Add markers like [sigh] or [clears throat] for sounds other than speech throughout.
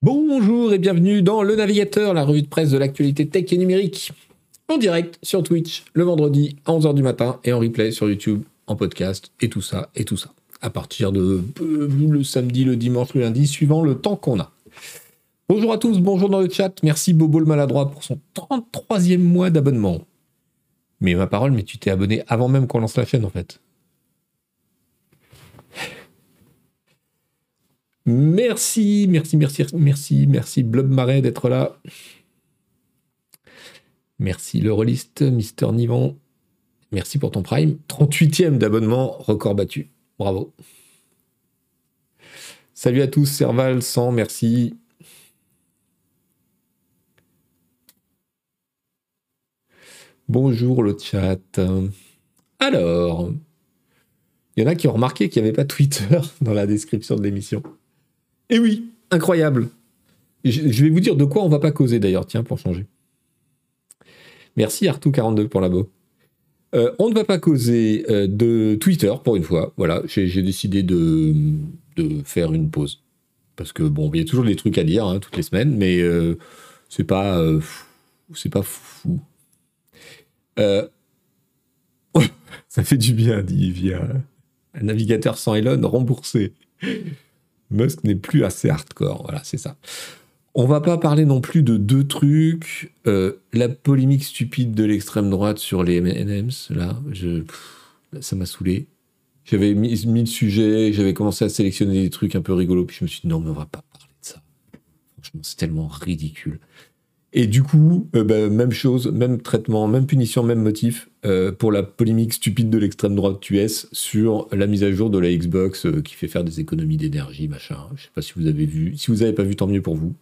Bonjour et bienvenue dans Le Navigateur, la revue de presse de l'actualité tech et numérique. En direct sur Twitch le vendredi à 11h du matin et en replay sur YouTube, en podcast et tout ça et tout ça. À partir de euh, le samedi, le dimanche, le lundi, suivant le temps qu'on a. Bonjour à tous, bonjour dans le chat. Merci Bobo le maladroit pour son 33e mois d'abonnement. Mais ma parole, mais tu t'es abonné avant même qu'on lance la chaîne en fait. Merci, merci, merci, merci, merci Blob Marais d'être là. Merci le reliste, Mister Nivan. Merci pour ton prime. 38e d'abonnement, record battu. Bravo. Salut à tous, Serval 100, merci. Bonjour le chat. Alors, il y en a qui ont remarqué qu'il n'y avait pas Twitter [laughs] dans la description de l'émission. Eh oui, incroyable. Je, vais vous dire de quoi on va pas causer d'ailleurs, tiens, pour changer. Merci Artou42 pour la euh, on ne va pas causer euh, de Twitter pour une fois. Voilà, j'ai décidé de, faire une pause. Parce que bon, il y a toujours des trucs à dire hein, toutes les semaines, mais euh, c'est pas, c'est pas fou. [laughs] ça fait du bien, dit via un navigateur sans Elon remboursé. Musk n'est plus assez hardcore. Voilà, c'est ça. On va pas parler non plus de deux trucs. Euh, la polémique stupide de l'extrême droite sur les M&M's, là, ça m'a saoulé. J'avais mis, mis, le sujet, j'avais commencé à sélectionner des trucs un peu rigolos, puis je me suis dit non, mais on va pas parler de ça. Franchement, c'est tellement ridicule. Et du coup, euh, bah, même chose, même traitement, même punition, même motif euh, pour la polémique stupide de l'extrême droite US sur la mise à jour de la Xbox euh, qui fait faire des économies d'énergie, machin. Je sais pas si vous avez vu. Si vous n'avez pas vu, tant mieux pour vous.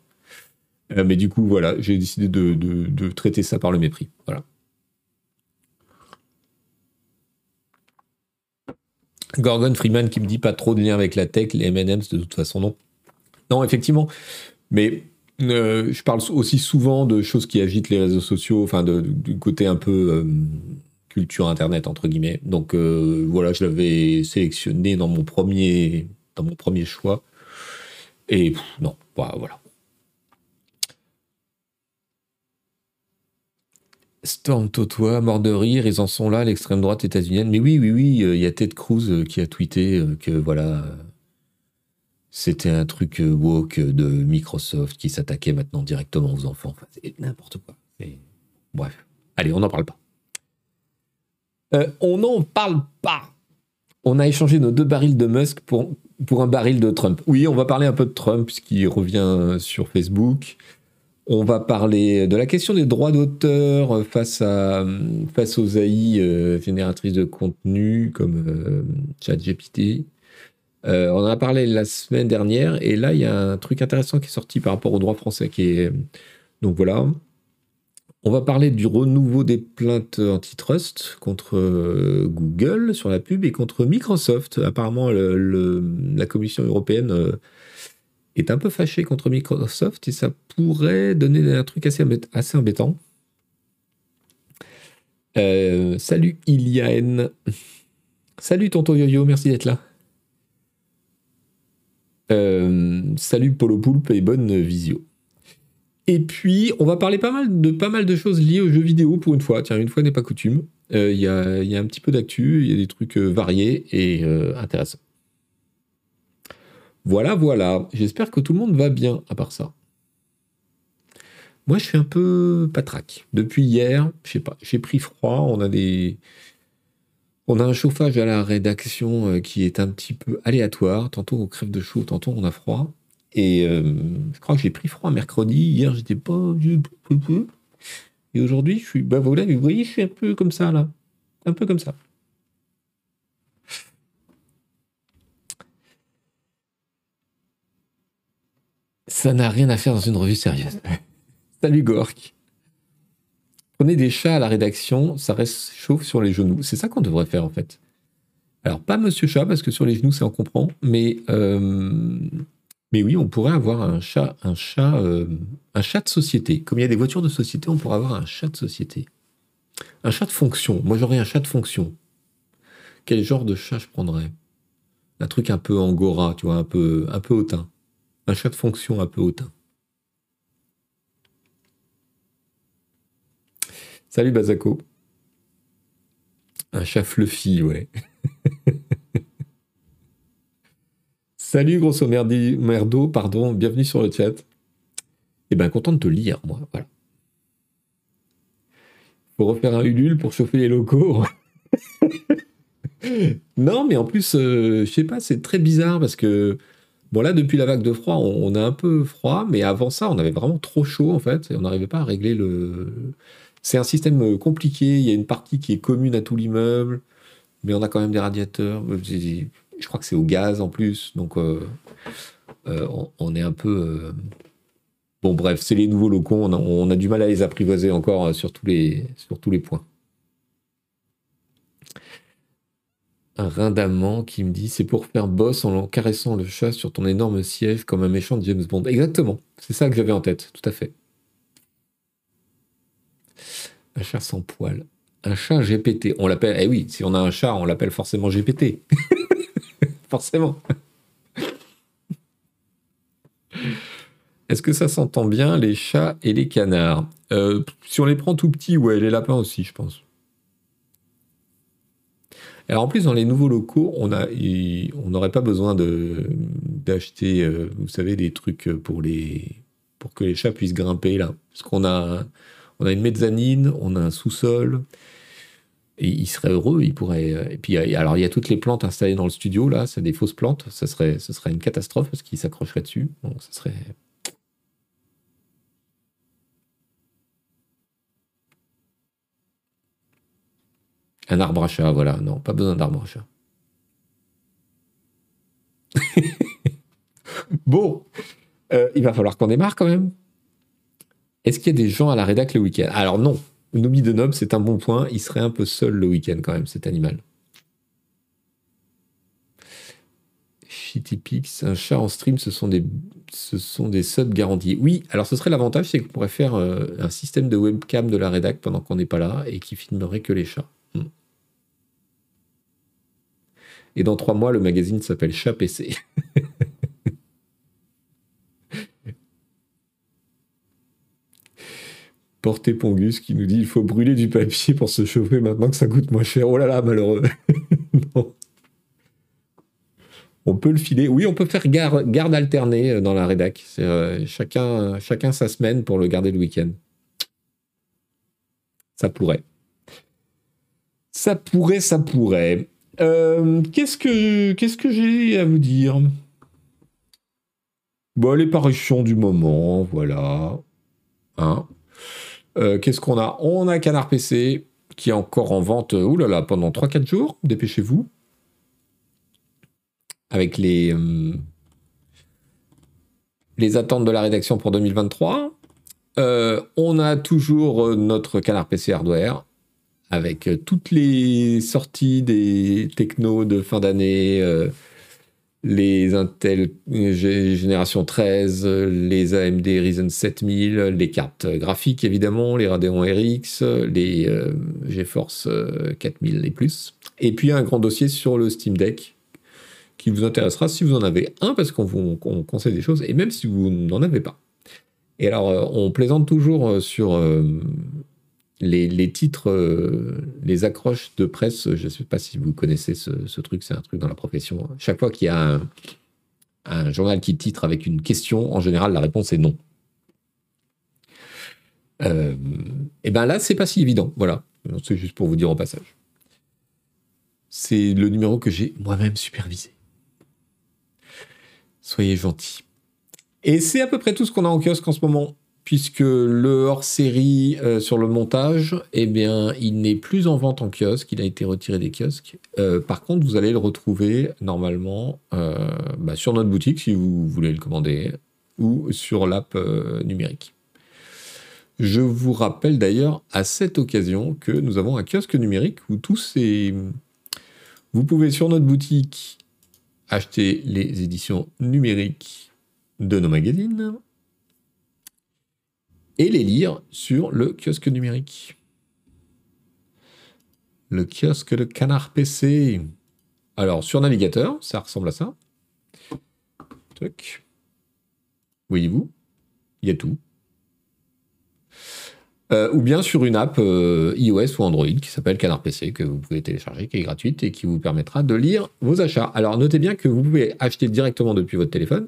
mais du coup, voilà, j'ai décidé de, de, traiter ça par le mépris. Voilà. Gorgon Freeman qui me dit pas trop de lien avec la tech, les M&M's de toute façon non. Non, effectivement. Mais euh, je parle aussi souvent de choses qui agitent les réseaux sociaux, enfin du côté un peu euh, culture internet entre guillemets. Donc euh, voilà, je l'avais sélectionné dans mon premier dans mon premier choix. Et non, bah, voilà. Storm Totois, mort de rire, ils en sont là, l'extrême droite états-unienne. Mais oui, oui, oui, il y a Ted Cruz qui a tweeté que voilà, c'était un truc euh, woke de Microsoft qui s'attaquait maintenant directement aux enfants. Enfin, c'est n'importe quoi. Bref. Allez, on n'en parle pas. Euh, on n'en parle pas. On a échangé nos deux barils de Musk pour, pour un baril de Trump. Oui, on va parler un peu de Trump puisqu'il revient sur Facebook. On va parler de la question des droits d'auteur face, face aux AI euh, génératrices de contenu comme ChatGPT. Euh, on en a parlé la semaine dernière, et là, il y a un truc intéressant qui est sorti par rapport au droit français qui est. Donc voilà. On va parler du renouveau des plaintes antitrust contre euh, Google sur la pub et contre Microsoft. Apparemment, la Commission européenne euh, est un peu fâchée contre Microsoft et ça pourrait donner un truc assez, assez embêtant. salut Iliane. Salut Tonton Yo-Yo, merci d'être là. Euh, salut Polo Poulpe et bonne visio. Et puis, on va parler pas mal de, pas mal de choses liées aux jeux vidéo pour une fois. Tiens, une fois n'est pas coutume. Euh, il y, a, un petit peu d'actu, il y a des trucs euh, variés et intéressants. Voilà, voilà. J'espère que tout le monde va bien à part ça. Moi, je suis un peu patraque. Depuis hier, je sais pas, j'ai pris froid. On a des, on a un chauffage à la rédaction euh, qui est un petit peu aléatoire. Tantôt on crève de chaud, tantôt on a froid. Et euh, je crois que j'ai pris froid mercredi. Hier, j'étais pas. Et aujourd'hui, je suis. Bah vous voyez, je suis un peu comme ça, là. Un peu comme ça. Ça n'a rien à faire dans une revue sérieuse. [laughs] Salut Gork. Prenez des chats à la rédaction, ça reste chauffe sur les genoux. C'est ça qu'on devrait faire en fait. Alors pas Monsieur Chat parce que sur les genoux c'est on comprend, mais euh, mais oui on pourrait avoir un chat, un chat, euh, un chat de société. Comme il y a des voitures de société, on pourrait avoir un chat de société, un chat de fonction. Moi j'aurais un chat de fonction. Quel genre de chat je prendrais? Un truc un peu angora, tu vois, un peu un peu hautain. Un chat de fonction un peu hautain. Salut Bazako. Un chat fluffy, ouais. [laughs] Salut grosso merdi, merdo, pardon, bienvenue sur le chat. Eh ben content de te lire, moi, voilà. Faut refaire un Ulule pour chauffer les locaux. [laughs] non, mais en plus, euh, je sais pas, c'est très bizarre parce que bon là, depuis la vague de froid, on, a un peu froid, mais avant ça, on avait vraiment trop chaud en fait, et on n'arrivait pas à régler le. C'est un système euh, compliqué. Il y a une partie qui est commune à tout l'immeuble, mais on a quand même des radiateurs. Je crois que c'est au gaz en plus, donc euh, on, est un peu. Bon, bref, c'est les nouveaux locaux. On a, du mal à les apprivoiser encore sur tous les, points. un rindamment qui me dit c'est pour faire boss en caressant le chat sur ton énorme siège comme un méchant James Bond. Exactement, c'est ça que j'avais en tête, tout à fait. Un chat sans poil. Un chat GPT. On l'appelle. Eh oui, si on a un chat, on l'appelle forcément GPT. [laughs] forcément. Est-ce que ça s'entend bien, les chats et les canards? Euh, Si on les prend tout petits, ouais, les lapins aussi, je pense. Alors en plus, dans les nouveaux locaux, on n'aurait pas besoin d'acheter, euh, vous savez, des trucs pour les pour que les chats puissent grimper là, parce qu'on a on a une mezzanine, on a un sous-sol. Et il serait heureux, il pourrait. Euh, et puis, alors, il y a toutes les plantes installées dans le studio, là, c'est des fausses plantes. Ça serait, ça serait une catastrophe parce qu'il s'accrocherait dessus. Donc, ça serait Un arbre à chat, voilà. Non, pas besoin d'arbre à chat. [laughs] bon, euh, il va falloir qu'on démarre quand même. Est-ce qu'il y a des gens à la rédac le week-end? Alors non, Nobi de Nob, c'est un bon point. Il serait un peu seul le week-end quand même, cet animal. Shittypix, un chat en stream, ce sont des, subs garantis. Oui, alors ce serait l'avantage, c'est qu'on pourrait faire euh, un système de webcam de la rédac pendant qu'on n'est pas là et qui filmerait que les chats. Et dans trois mois, le magazine s'appelle Chat PC. [laughs] Porté Pongus qui nous dit il faut brûler du papier pour se chauffer maintenant que ça coûte moins cher. Oh là là, malheureux. [laughs] On peut le filer. Oui, on peut faire garde, alternée euh, dans la rédac. Euh, chacun, chacun sa semaine pour le garder le week-end. Ça pourrait. Ça pourrait, ça pourrait. Euh, qu'est-ce que qu'est-ce que j'ai à vous dire? Bon, les parutions du moment, voilà. Hein? Euh, qu'est-ce qu'on a? On a Canard PC qui est encore en vente oulala, là là, pendant 3-4 jours. Dépêchez-vous. Avec les, euh, les attentes de la rédaction pour 2023. on a toujours notre Canard PC Hardware avec euh, toutes les sorties des technos de fin d'année, euh, les Intel génération 13, les AMD Ryzen 7000, les cartes graphiques évidemment, les Radeon RX, les euh, GeForce 4000 et plus. Et puis un grand dossier sur le Steam Deck qui vous intéressera si vous en avez un parce qu'on vous conseille des choses et même si vous n'en avez pas. Et alors on plaisante toujours sur les, titres, euh, les accroches de presse, je ne sais pas si vous connaissez ce, truc, c'est un truc dans la profession. Chaque fois qu'il y a un, journal qui titre avec une question, en général, la réponse est non. Euh, et bien là, c'est pas si évident. Voilà, c'est juste pour vous dire au passage. C'est le numéro que j'ai moi-même supervisé. Soyez gentils. Et c'est à peu près tout ce qu'on a en kiosque en ce moment puisque le hors-série euh, sur le montage, eh bien, il n'est plus en vente en kiosque, il a été retiré des kiosques. Euh, par contre, vous allez le retrouver normalement euh, bah, sur notre boutique si vous voulez le commander, ou sur l'app numérique. Je vous rappelle d'ailleurs à cette occasion que nous avons un kiosque numérique où tous ces... Vous pouvez sur notre boutique acheter les éditions numériques de nos magazines et les lire sur le kiosque numérique. Le kiosque de Canard PC. Alors, sur navigateur, ça ressemble à ça. Voyez-vous Il y a tout. Euh, ou bien sur une app euh, iOS ou Android qui s'appelle Canard PC que vous pouvez télécharger, qui est gratuite et qui vous permettra de lire vos achats. Alors notez bien que vous pouvez acheter directement depuis votre téléphone,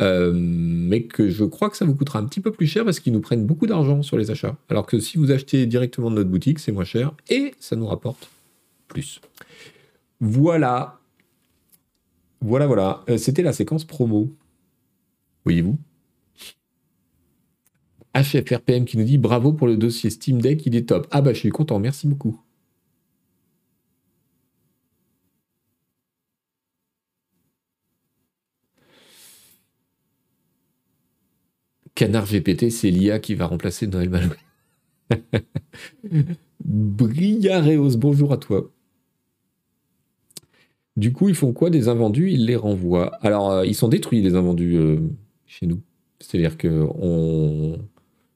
euh, mais que je crois que ça vous coûtera un petit peu plus cher parce qu'ils nous prennent beaucoup d'argent sur les achats. Alors que si vous achetez directement de notre boutique, c'est moins cher et ça nous rapporte plus. Voilà. Voilà, voilà. C'était la séquence promo. Voyez-vous HFRPM qui nous dit bravo pour le dossier Steam Deck, il est top. Ah bah je suis content, merci beaucoup. Canard GPT, c'est l'IA qui va remplacer Noël Maloué. [laughs] Briareos, bonjour à toi. Du coup, ils font quoi des invendus? Ils les renvoient. Alors, euh, ils sont détruits, les invendus, euh, chez nous. C'est-à-dire que on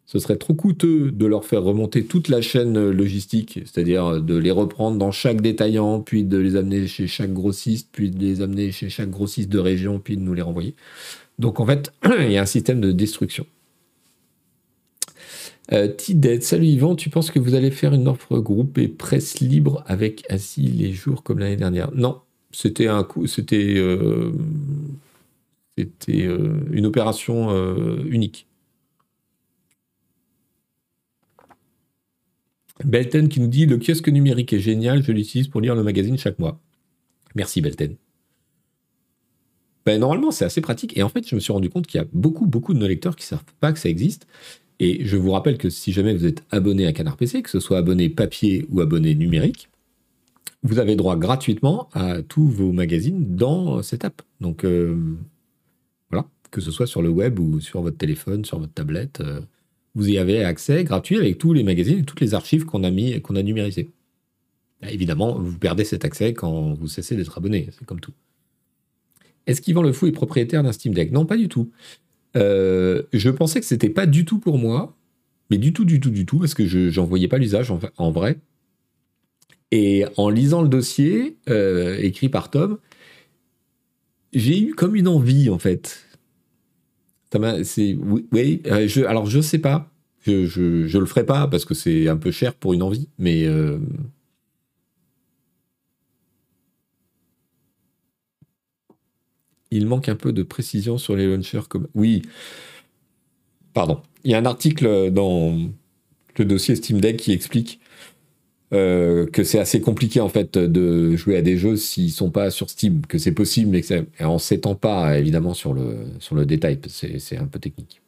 ce serait trop coûteux de leur faire remonter toute la chaîne logistique, c'est-à-dire de les reprendre dans chaque détaillant, puis de les amener chez chaque grossiste, puis de les amener chez chaque grossiste de région, puis de nous les renvoyer. Donc en fait, [clears throat] il y a un système de destruction. Euh, salut Yvan, tu penses que vous allez faire une offre groupe et presse libre avec assis les jours comme l'année dernière? Non, c'était un coup, c'était euh, euh, une opération euh, unique. Belten qui nous dit le kiosque numérique est génial, je l'utilise pour lire le magazine chaque mois. Merci Belten. Ben, normalement, c'est assez pratique. Et en fait, je me suis rendu compte qu'il y a beaucoup, beaucoup de nos lecteurs qui ne savent pas que ça existe. Et je vous rappelle que si jamais vous êtes abonné à Canard PC, que ce soit abonné papier ou abonné numérique, vous avez droit gratuitement à tous vos magazines dans cette app. Donc euh, voilà, que ce soit sur le web ou sur votre téléphone, sur votre tablette. Euh, vous y avez accès gratuit avec tous les magazines et toutes les archives qu'on a mis qu'on a numérisées. Évidemment, vous perdez cet accès quand vous cessez d'être abonné, c'est comme tout. Est-ce qu'Yvan Le Fou est propriétaire d'un Steam Deck? Non, pas du tout. Euh, je pensais que c'était pas du tout pour moi, mais du tout, du tout, du tout, parce que je n'en voyais pas l'usage en, vrai. Et en lisant le dossier euh, écrit par Tom, j'ai eu comme une envie en fait c'est oui, euh, je, alors je sais pas, je, je, le ferai pas parce que c'est un peu cher pour une envie, mais il manque un peu de précision sur les launchers oui. Pardon, il y a un article dans le dossier Steam Deck qui explique euh, que c'est assez compliqué en fait de jouer à des jeux s'ils sont pas sur Steam, que c'est possible, mais que en s'étend pas évidemment sur le, sur le détail, c'est un peu technique.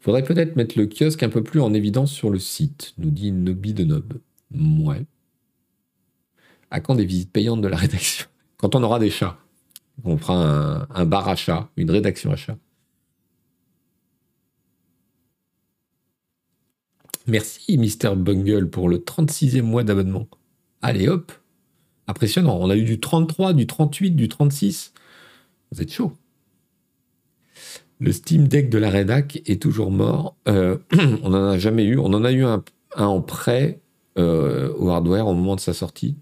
Faudrait peut-être mettre le kiosque un peu plus en évidence sur le site, nous dit Nobi de Nob. Ouais. À quand des visites payantes de la rédaction? Quand on aura des chats. On fera un, bar à chats, une rédaction à chats. Merci, Mister Bungle, pour le 36e mois d'abonnement. Allez, hop Impressionnant. On a eu du 33, du 38, du 36. Vous êtes chaud. Le Steam Deck de la Redac est toujours mort. Euh, [clears throat] on n'en a jamais eu. On en a eu un, en prêt euh, au hardware au moment de sa sortie.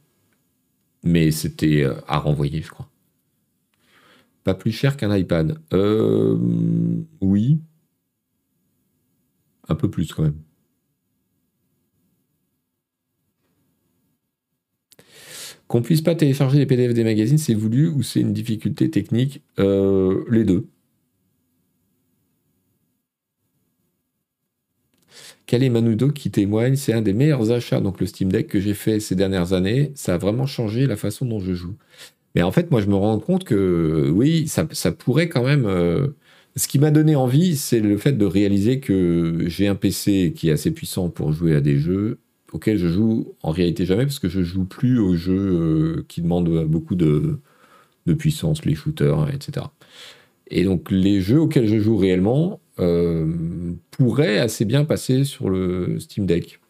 Mais c'était euh, à renvoyer, je crois. Pas plus cher qu'un iPad. oui. Un peu plus quand même. Qu'on puisse pas télécharger les PDF des magazines, c'est voulu ou c'est une difficulté technique euh, Les deux. Calais Manudo qui témoigne, c'est un des meilleurs achats, donc le Steam Deck que j'ai fait ces dernières années. Ça a vraiment changé la façon dont je joue. Mais en fait, moi, je me rends compte que oui, ça, pourrait quand même. Euh, ce qui m'a donné envie, c'est le fait de réaliser que j'ai un PC qui est assez puissant pour jouer à des jeux auquel je joue en réalité jamais parce que je joue plus aux jeux euh, qui demandent beaucoup de, puissance, les shooters, etc. Et donc les jeux auxquels je joue réellement euh, pourraient assez bien passer sur le Steam Deck.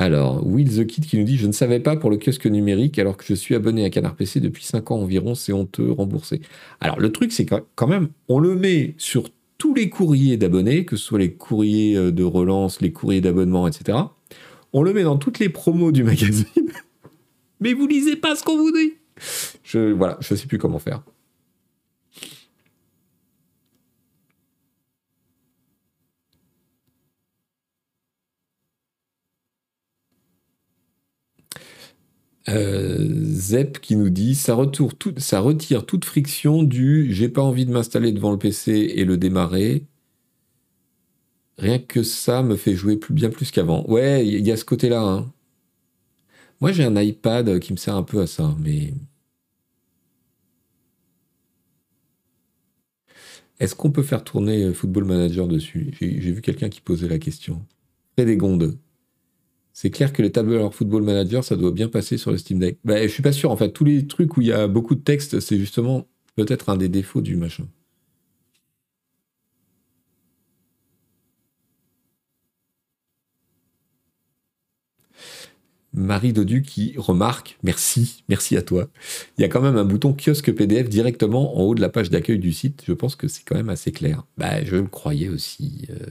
Alors, Will the Kid qui nous dit Je ne savais pas pour le kiosque numérique alors que je suis abonné à Canard PC depuis 5 ans environ, c'est honteux, remboursé. Alors, le truc, c'est quand même, on le met sur tous les courriers d'abonnés, que ce soit les courriers euh, de relance, les courriers d'abonnement, etc. On le met dans toutes les promos du [laughs] magazine. Mais vous lisez pas ce qu'on vous dit. Je, voilà, je sais plus comment faire. Zep qui nous dit ça, ça retire toute friction du j'ai pas envie de m'installer devant le PC et le démarrer. Rien que ça me fait jouer plus, bien plus qu'avant. Ouais, il y a ce côté-là. Hein. Moi, j'ai un iPad qui me sert un peu à ça, mais. Est-ce qu'on peut faire tourner Football Manager dessus? J'ai vu quelqu'un qui posait la question. gondes. C'est clair que les tableurs Football Manager, ça doit bien passer sur le Steam Deck. Bah, je suis pas sûr. En fait, tous les trucs où il y a beaucoup de texte, c'est justement peut-être un des défauts du machin. Marie Dodu qui remarque, merci, merci à toi. Il y a quand même un bouton kiosque PDF directement en haut de la page d'accueil du site. Je pense que c'est quand même assez clair. Bah, je le croyais aussi. Euh.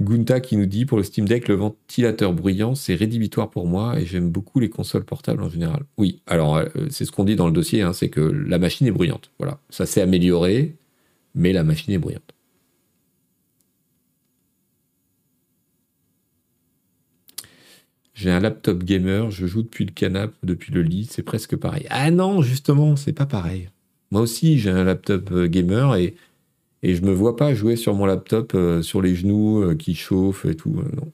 Gunta qui nous dit pour le Steam Deck, le ventilateur bruyant, c'est rédhibitoire pour moi et j'aime beaucoup les consoles portables en général. Oui, alors euh, c'est ce qu'on dit dans le dossier, hein, c'est que la machine est bruyante. Voilà, ça s'est amélioré, mais la machine est bruyante. J'ai un laptop gamer, je joue depuis le canapé, depuis le lit, c'est presque pareil. Ah non, justement, c'est pas pareil. Moi aussi, j'ai un laptop euh, gamer et, et je me vois pas jouer sur mon laptop euh, sur les genoux euh, qui chauffe et tout. non.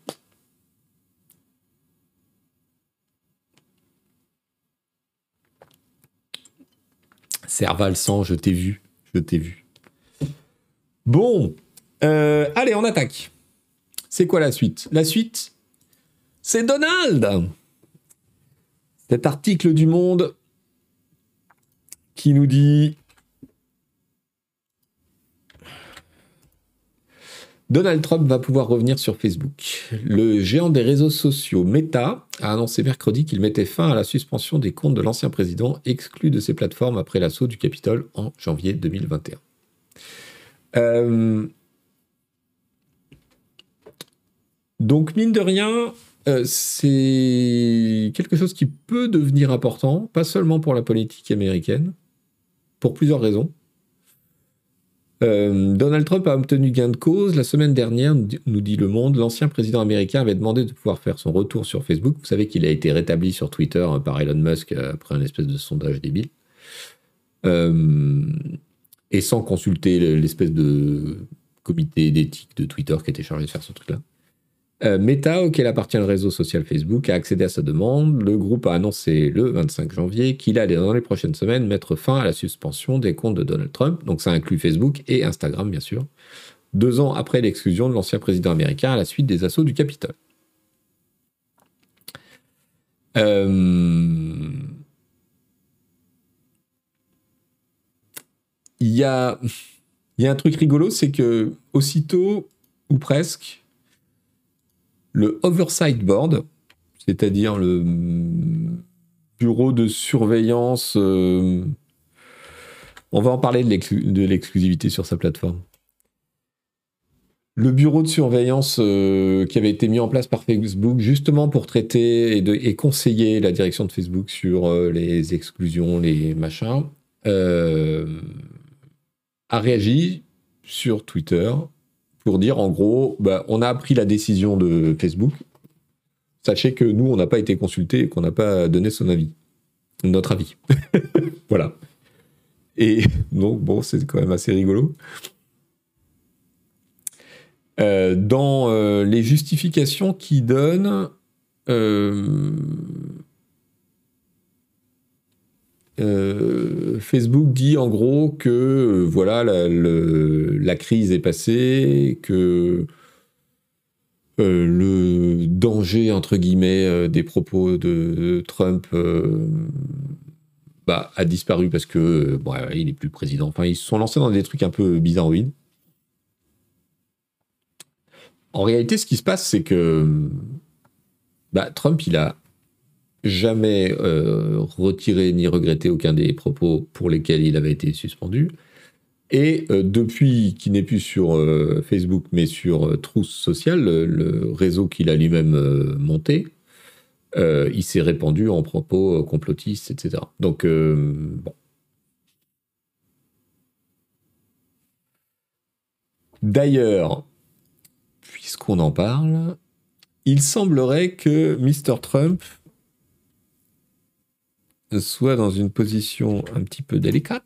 Serval 100, je t'ai vu. Je t'ai vu. Bon. allez, on attaque. C'est quoi la suite? La suite, c'est Donald Cet article du Monde qui nous dit Donald Trump va pouvoir revenir sur Facebook. Le géant des réseaux sociaux Meta a annoncé mercredi qu'il mettait fin à la suspension des comptes de l'ancien président exclu de ses plateformes après l'assaut du Capitole en janvier 2021. Euh, donc, mine de rien, euh, c'est quelque chose qui peut devenir important, pas seulement pour la politique américaine, pour plusieurs raisons. Euh, Donald Trump a obtenu gain de cause. La semaine dernière, nous dit Le Monde, l'ancien président américain avait demandé de pouvoir faire son retour sur Facebook. Vous savez qu'il a été rétabli sur Twitter euh, par Elon Musk après un espèce de sondage débile. et sans consulter l'espèce de comité d'éthique de Twitter qui était chargé de faire ce truc-là. Euh, Meta, auquel appartient le réseau social Facebook, a accédé à sa demande. Le groupe a annoncé le 25 janvier qu'il allait dans les prochaines semaines mettre fin à la suspension des comptes de Donald Trump. Donc ça inclut Facebook et Instagram, bien sûr. Deux ans après l'exclusion de l'ancien président américain à la suite des assauts du Capitole. Euh, il y, a... y a un truc rigolo, c'est que aussitôt, ou presque, le Oversight Board, c'est-à-dire le bureau de surveillance. Euh, on va en parler de l'exclusivité sur sa plateforme. Le bureau de surveillance euh, qui avait été mis en place par Facebook justement pour traiter et, conseiller la direction de Facebook sur euh, les exclusions, les machins, a réagi sur Twitter pour dire en gros, bah, on a appris la décision de Facebook. Sachez que nous, on n'a pas été consultés et qu'on n'a pas donné son avis. Notre avis. [laughs] voilà. Et donc, bon, c'est quand même assez rigolo. Euh, dans euh, les justifications qu'il donne, euh, euh, Facebook dit en gros que euh, voilà la, crise est passée, que euh, le danger entre guillemets des propos de, Trump bah, a disparu parce que bon, il est plus président. Enfin, ils se sont lancés dans des trucs un peu bizarroïdes. En réalité, ce qui se passe, c'est que bah, Trump, il a jamais euh, retiré ni regretté aucun des propos pour lesquels il avait été suspendu. Et euh, depuis qu'il n'est plus sur euh, Facebook, mais sur Trousse Social, le, réseau qu'il a lui-même monté, il s'est répandu en propos complotistes, etc. Donc, bon. D'ailleurs, puisqu'on en parle, il semblerait que Mr. Trump soit dans une position un petit peu délicate.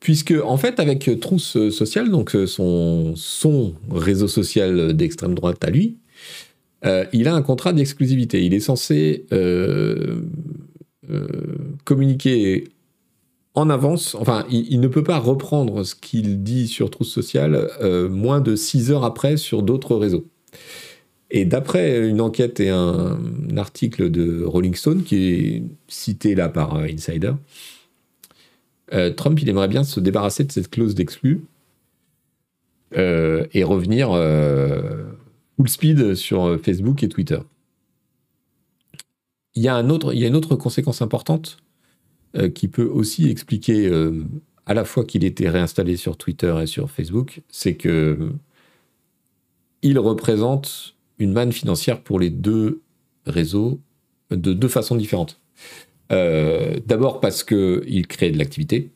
Puisque, en fait, avec Trousse Social, donc son, son réseau social d'extrême droite à lui, euh, il a un contrat d'exclusivité. Il est censé euh, euh, communiquer en avance, enfin, il, ne peut pas reprendre ce qu'il dit sur Trousse Sociale moins de 6 heures après sur d'autres réseaux. Et d'après une enquête et un, article de Rolling Stone, qui est cité là par Insider, Trump, il aimerait bien se débarrasser de cette clause d'exclus et revenir full speed sur euh, Facebook et Twitter. Il y a, un autre, il y a une autre conséquence importante euh, qui peut aussi expliquer euh, à la fois qu'il était réinstallé sur Twitter et sur Facebook, c'est que il représente une manne financière pour les deux réseaux de deux façons différentes. D'abord parce qu'il crée de l'activité,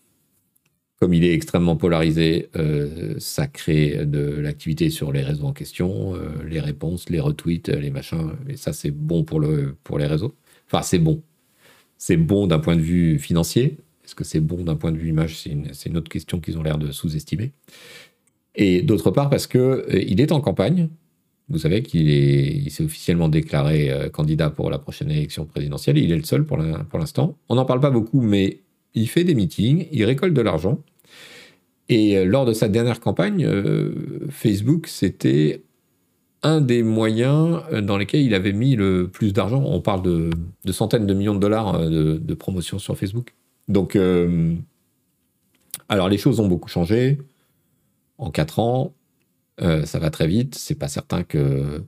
comme il est extrêmement polarisé, euh, ça crée de l'activité sur les réseaux en question, euh, les réponses, les retweets, les machins. Et ça, c'est bon pour, le, pour les réseaux. Enfin, c'est bon. C'est bon d'un point de vue financier? Est-ce que c'est bon d'un point de vue image? C'est une, autre question qu'ils ont l'air de sous-estimer. Et d'autre part, parce qu'il euh, il est en campagne. Vous savez qu'il s'est officiellement déclaré candidat pour la prochaine élection présidentielle. Il est le seul pour l'instant. On n'en parle pas beaucoup, mais il fait des meetings, il récolte de l'argent. Et euh, lors de sa dernière campagne, euh, Facebook, c'était un des moyens euh, dans lesquels il avait mis le plus d'argent. On parle de, centaines de millions de dollars de, promotion sur Facebook. Donc, alors les choses ont beaucoup changé en quatre ans. ça va très vite. C'est pas certain que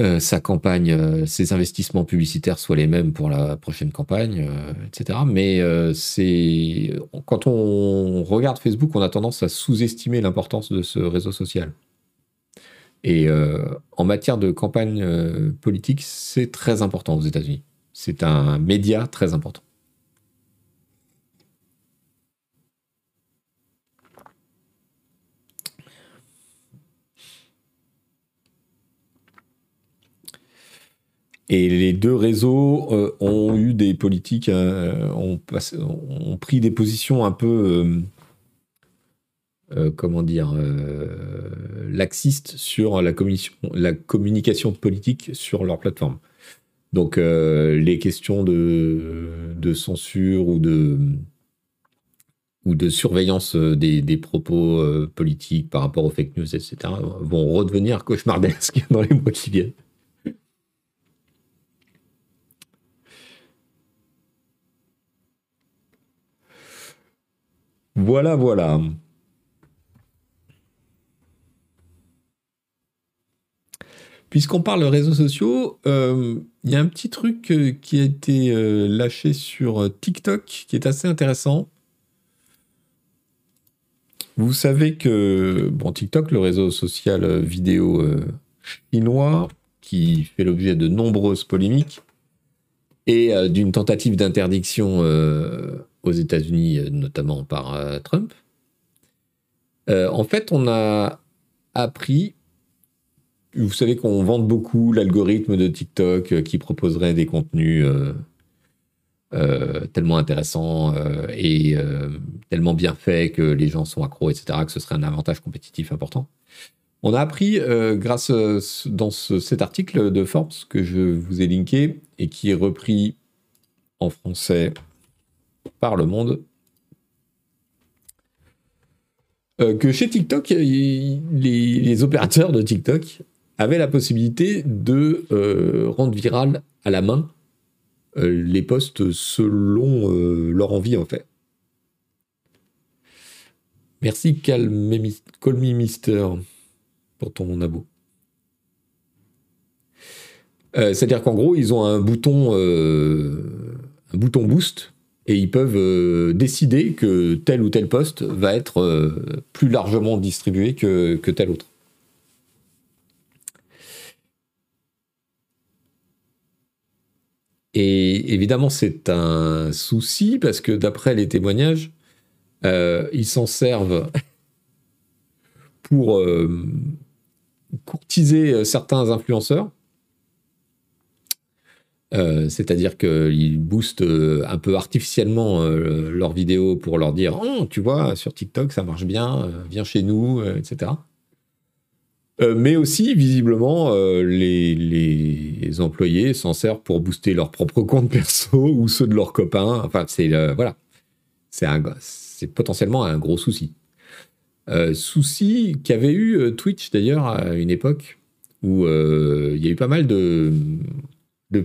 euh, sa campagne, euh, ses investissements publicitaires soient les mêmes pour la prochaine campagne, euh, etc. Mais c'est quand on regarde Facebook, on a tendance à sous-estimer l'importance de ce réseau social. Et en matière de campagne politique, c'est très important aux États-Unis. C'est un média très important. Et les deux réseaux euh, ont eu des politiques, euh, ont, pris des positions un peu, euh, comment dire, laxistes sur la, la, communication politique sur leur plateforme. Donc les questions de, censure ou de, ou de surveillance des, des propos politiques par rapport aux fake news, etc., vont redevenir cauchemardesques [laughs] dans les mois qui viennent. Voilà, voilà. Puisqu'on parle de réseaux sociaux, euh, il y a un petit truc euh, qui a été euh, lâché sur TikTok qui est assez intéressant. Vous savez que TikTok, le réseau social vidéo chinois, qui fait l'objet de nombreuses polémiques et d'une tentative d'interdiction aux États-Unis, notamment par Trump. En fait, on a appris, vous savez qu'on vante beaucoup l'algorithme de TikTok qui proposerait des contenus tellement intéressants et tellement bien faits que les gens sont accros, etc., que ce serait un avantage compétitif important. On a appris, grâce dans cet article de Forbes que je vous ai linké et qui est repris en français par le monde. Euh, que chez TikTok, les, opérateurs de TikTok avaient la possibilité de euh, rendre viral à la main euh, les posts selon leur envie en fait. Merci Call Me Mister pour ton abo. C'est-à-dire qu'en gros, ils ont un bouton, un bouton boost et ils peuvent euh, décider que tel ou tel poste va être euh, plus largement distribué que, tel autre. Et évidemment, c'est un souci parce que d'après les témoignages, euh, ils s'en servent [laughs] pour euh, courtiser certains influenceurs. Euh, c'est-à-dire qu'ils boostent un peu artificiellement leurs vidéos pour leur dire oh, tu vois, sur TikTok, ça marche bien, viens chez nous, etc. Euh, mais aussi, visiblement, euh, les, employés s'en servent pour booster leur propre compte perso [laughs] ou ceux de leurs copains. Enfin, c'est euh, voilà, c'est potentiellement un gros souci. souci qu'avait eu Twitch d'ailleurs à une époque où il y a eu pas mal de,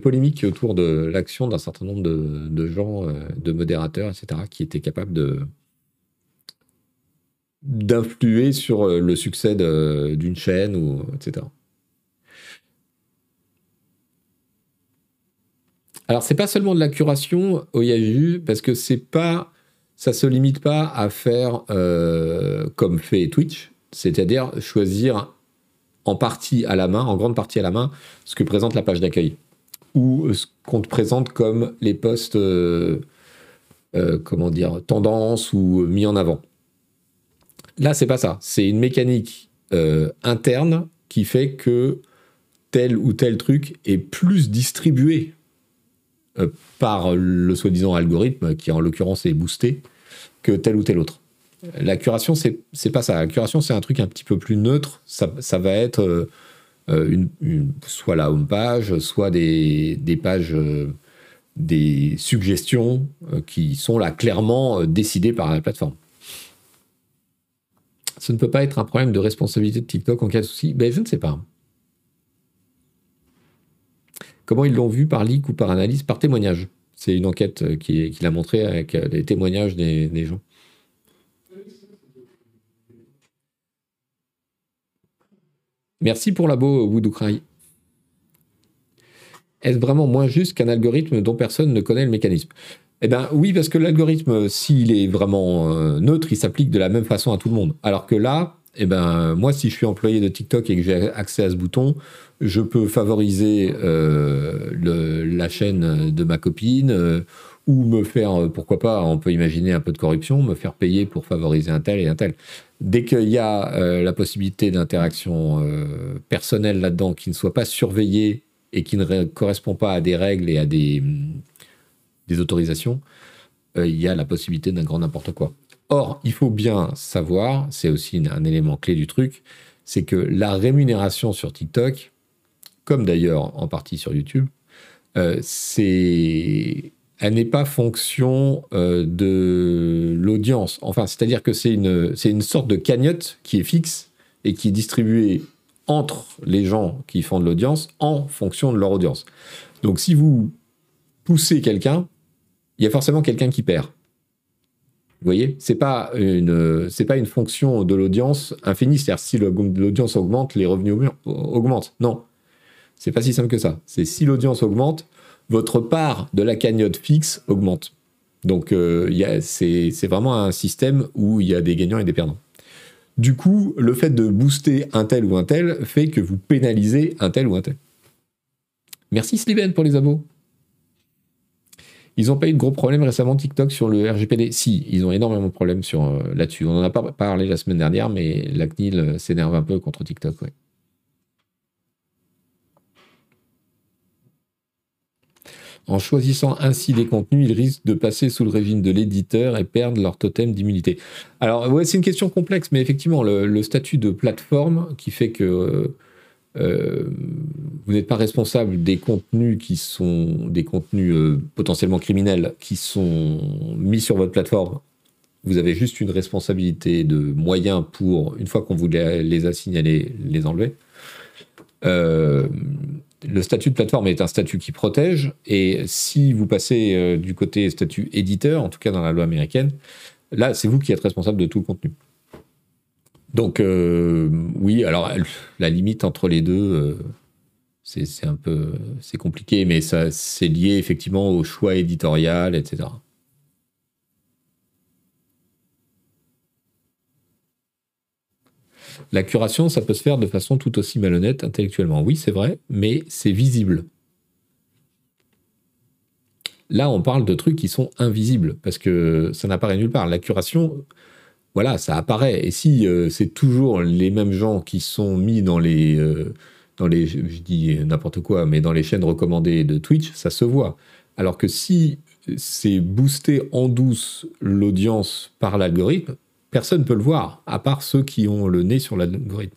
polémiques autour de l'action d'un certain nombre de gens, de modérateurs, etc., qui étaient capables de, d'influer sur euh, le succès d'une chaîne, ou, etc. Alors, c'est pas seulement de la curation au Yahoo, parce que c'est pas, ça se limite pas à faire euh, comme fait Twitch, c'est-à-dire choisir en partie à la main, en grande partie à la main, ce que présente la page d'accueil ou ce qu'on te présente comme les posts, euh, comment dire, tendance ou mis en avant. Là, c'est pas ça. C'est une mécanique euh, interne qui fait que tel ou tel truc est plus distribué euh, par le soi-disant algorithme, qui en l'occurrence est boosté, que tel ou tel autre. La curation, c'est, pas ça. La curation, c'est un truc un petit peu plus neutre. Ça, va être euh, soit la home page, soit des, des pages, des suggestions qui sont là clairement décidées par la plateforme. Ce ne peut pas être un problème de responsabilité de TikTok en cas de souci ben, Je ne sais pas. Comment ils l'ont vu par leak ou par analyse Par témoignage? C'est une enquête euh, qui, qui l'a montré avec euh, les témoignages des, gens. Merci pour la beau Woodoo Est-ce vraiment moins juste qu'un algorithme dont personne ne connaît le mécanisme? Eh bien oui, parce que l'algorithme, s'il est vraiment euh, neutre, il s'applique de la même façon à tout le monde. Alors que là, eh ben, moi, si je suis employé de TikTok et que j'ai accès à ce bouton, je peux favoriser euh, la chaîne de ma copine euh, ou me faire, pourquoi pas, on peut imaginer un peu de corruption, me faire payer pour favoriser un tel et un tel. Dès qu'il y a la possibilité d'interaction personnelle là-dedans qui ne soit pas surveillée et qui ne correspond pas à des règles et à des des autorisations, euh, il y a la possibilité d'un grand n'importe quoi. Or, il faut bien savoir, c'est aussi un élément clé du truc, c'est que la rémunération sur TikTok, comme d'ailleurs en partie sur YouTube, euh, c'est elle n'est pas fonction euh, de l'audience. Enfin, c'est-à-dire que c'est une, c'est une sorte de cagnotte qui est fixe et qui est distribuée entre les gens qui font de l'audience en fonction de leur audience. Donc, si vous poussez quelqu'un, il y a forcément quelqu'un qui perd. Vous voyez, c'est pas une c'est pas une fonction de l'audience infinie, c'est-à-dire si l'audience augmente, les revenus augmentent. Non, c'est pas si simple que ça. C'est si l'audience augmente, votre part de la cagnotte fixe augmente. Donc euh, c'est vraiment un système où il y a des gagnants et des perdants. Du coup, le fait de booster un tel ou un tel fait que vous pénalisez un tel ou un tel. Merci Sliven pour les abos. Ils n'ont pas eu de gros problèmes récemment TikTok sur le RGPD. Si, ils ont énormément de problèmes sur euh, là-dessus. On n'en a pas parlé la semaine dernière, mais la CNIL euh, s'énerve un peu contre TikTok. En choisissant ainsi des contenus, ils risquent de passer sous le régime de l'éditeur et perdre leur totem d'immunité. Alors, ouais, c'est une question complexe, mais effectivement, le, statut de plateforme qui fait que euh, vous n'êtes pas responsable des contenus qui sont des contenus euh, potentiellement criminels qui sont mis sur votre plateforme. Vous avez juste une responsabilité de moyens pour, une fois qu'on vous les a signalés, les enlever. Euh, le statut de plateforme est un statut qui protège, et si vous passez du côté statut éditeur, en tout cas dans la loi américaine, là, c'est vous qui êtes responsable de tout le contenu. Donc euh, oui, alors la limite entre les deux, euh, c'est un peu c'est compliqué, mais ça c'est lié effectivement au choix éditorial, etc. La curation, ça peut se faire de façon tout aussi malhonnête intellectuellement. Oui, c'est vrai, mais c'est visible. Là, on parle de trucs qui sont invisibles parce que ça n'apparaît nulle part. La curation, voilà, ça apparaît. Et si euh, c'est toujours les mêmes gens qui sont mis dans les, euh, dans les, je dis n'importe quoi, mais dans les chaînes recommandées de Twitch, ça se voit. Alors que si c'est boosté en douce l'audience par l'algorithme, personne ne peut le voir, à part ceux qui ont le nez sur l'algorithme.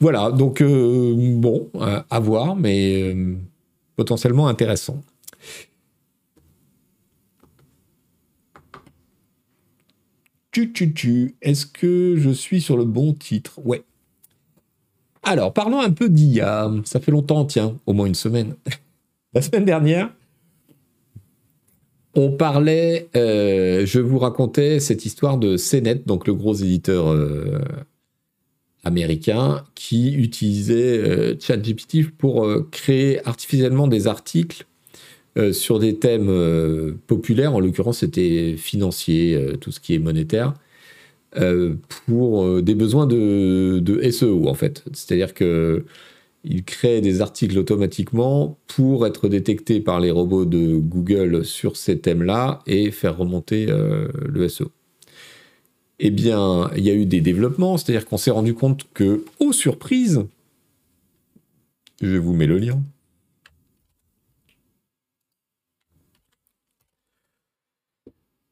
Voilà, donc euh, bon, à voir, mais euh, potentiellement intéressant. Tu, tu, tu. Est-ce que je suis sur le bon titre? Ouais. Alors, parlons un peu d'IA. Ça fait longtemps, tiens, au moins une semaine. [laughs] La semaine dernière, on parlait, euh, je vous racontais cette histoire de CNET, donc le gros éditeur américain, qui utilisait euh, ChatGPT pour créer artificiellement des articles euh, sur des thèmes euh, populaires, en l'occurrence c'était financier, euh, tout ce qui est monétaire, pour des besoins de, SEO en fait. C'est-à-dire que il crée des articles automatiquement pour être détectés par les robots de Google sur ces thèmes-là et faire remonter le SEO. Eh bien, il y a eu des développements, c'est-à-dire qu'on s'est rendu compte que, oh surprise, je vous mets le lien,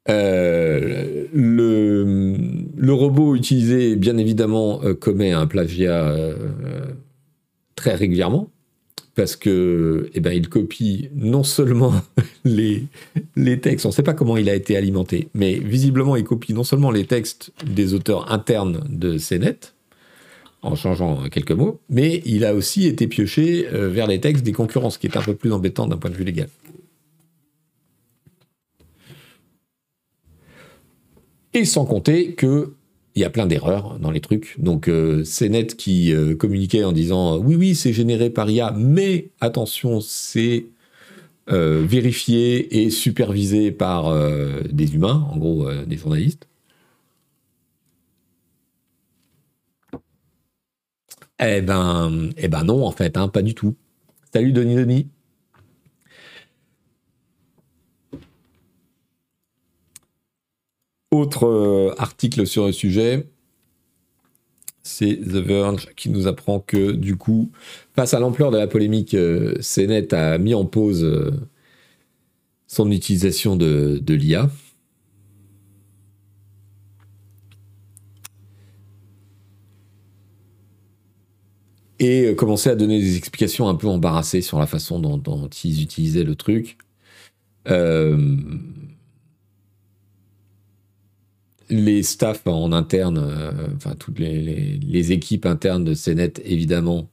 Euh, le, le, robot utilisé, bien évidemment, euh, commet un plagiat euh, très régulièrement parce que, eh ben, il copie non seulement [laughs] les, les textes, on ne sait pas comment il a été alimenté, mais visiblement, il copie non seulement les textes des auteurs internes de CNET, en changeant quelques mots, mais il a aussi été pioché vers les textes des concurrents, ce qui est un peu plus embêtant d'un point de vue légal. Et sans compter que il y a plein d'erreurs dans les trucs. Donc euh, c'est net qui euh, communiquait en disant oui oui c'est généré par IA, mais attention c'est euh, vérifié et supervisé par des humains, en gros des journalistes. Eh ben, eh ben non en fait, hein, pas du tout. Salut Denis Denis. Autre euh, article sur le sujet, c'est The Verge qui nous apprend que du coup, face à l'ampleur de la polémique, euh, CNET a mis en pause euh, son utilisation de, l'IA. Et commençait à donner des explications un peu embarrassées sur la façon dont, ils utilisaient le truc. Euh, les staffs en interne, euh, enfin toutes les, équipes internes de CNET, évidemment,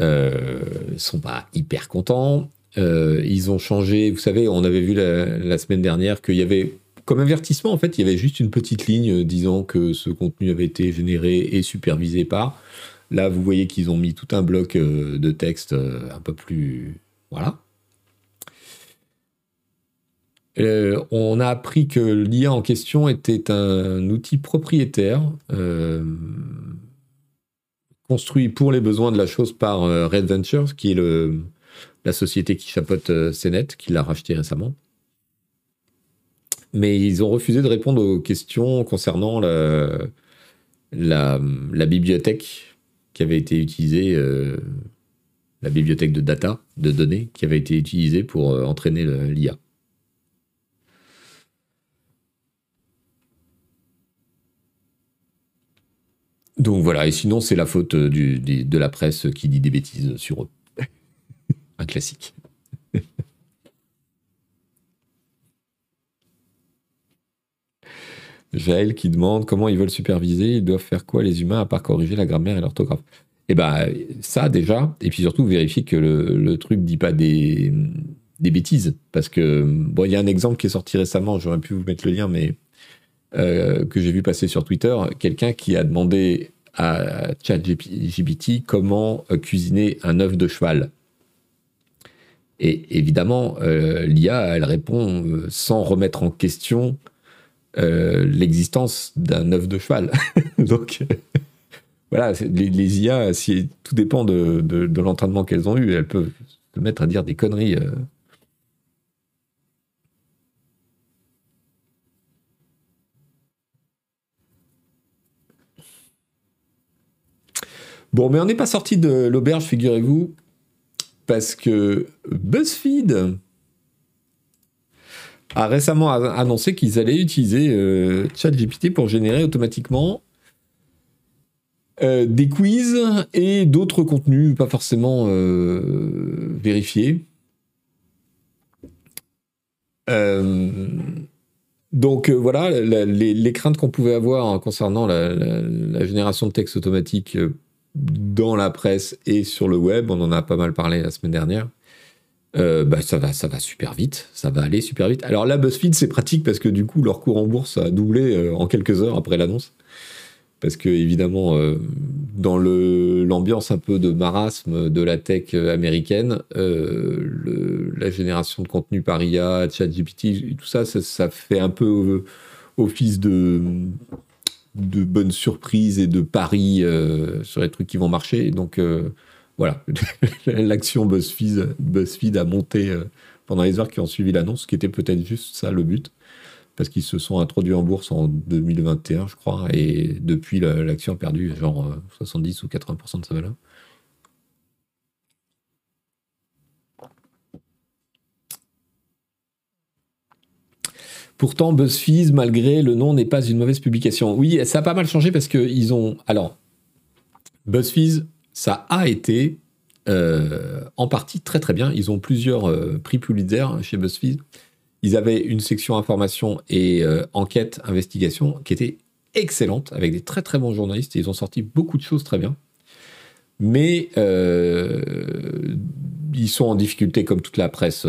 euh, sont pas hyper contents. Euh, ils ont changé, vous savez, on avait vu la, semaine dernière qu'il y avait, comme avertissement, en fait, il y avait juste une petite ligne disant que ce contenu avait été généré et supervisé par. Là, vous voyez qu'ils ont mis tout un bloc de texte un peu plus. Voilà. Euh, on a appris que l'IA en question était un outil propriétaire euh, construit pour les besoins de la chose par euh, Red Ventures, qui est la société qui chapeaute CNET, qui l'a racheté récemment. Mais ils ont refusé de répondre aux questions concernant la, bibliothèque qui avait été utilisée, la bibliothèque de data, de données, qui avait été utilisée pour entraîner l'IA. Donc voilà, et sinon c'est la faute euh, du, de la presse qui dit des bêtises sur eux. [laughs] Un classique. Jaël qui demande comment ils veulent superviser, ils doivent faire quoi les humains à part corriger la grammaire et l'orthographe? Eh ben ça déjà, et puis surtout vérifier que le, le truc dit pas des, des bêtises. Parce que, bon, il y a un exemple qui est sorti récemment, j'aurais pu vous mettre le lien, mais euh, que j'ai vu passer sur Twitter, quelqu'un qui a demandé à ChatGPT comment euh, cuisiner un œuf de cheval. Et évidemment, l'IA, elle répond sans remettre en question l'existence d'un œuf de cheval. [laughs] Donc, [laughs] voilà, les, IA, si, tout dépend de, de l'entraînement qu'elles ont eu. Elles peuvent se mettre à dire des conneries Bon, mais on n'est pas sorti de l'auberge, figurez-vous, parce que BuzzFeed a récemment annoncé qu'ils allaient utiliser euh, ChatGPT pour générer automatiquement euh, des quiz et d'autres contenus pas forcément euh, vérifiés. donc voilà, les, craintes qu'on pouvait avoir concernant la, la, génération de texte automatique dans la presse et sur le web, on en a pas mal parlé la semaine dernière. Euh, bah, ça va, ça va super vite, ça va aller super vite. Alors là, BuzzFeed, c'est pratique parce que du coup, leur cours en bourse a doublé euh, en quelques heures après l'annonce. Parce que évidemment, euh, dans l'ambiance un peu de marasme de la tech américaine, la génération de contenu par IA, ChatGPT, tout ça, ça, ça, fait un peu office de de bonnes surprises et de paris euh, sur les trucs qui vont marcher. Donc euh, voilà, [laughs] l'action BuzzFeed, BuzzFeed a monté euh, pendant les heures qui ont suivi l'annonce, ce qui était peut-être juste ça le but, parce qu'ils se sont introduits en bourse en 2021, je crois, et depuis l'action a perdu genre 70 ou 80% de sa valeur. Pourtant, BuzzFeed, malgré le nom, n'est pas une mauvaise publication. Oui, ça a pas mal changé parce qu'ils ont. Alors, BuzzFeed, ça a été euh, en partie très très bien. Ils ont plusieurs euh, prix Pulitzer chez BuzzFeed. Ils avaient une section information et euh, enquête, investigation qui était excellente avec des très très bons journalistes. Ils ont sorti beaucoup de choses très bien. Mais ils sont en difficulté comme toute la presse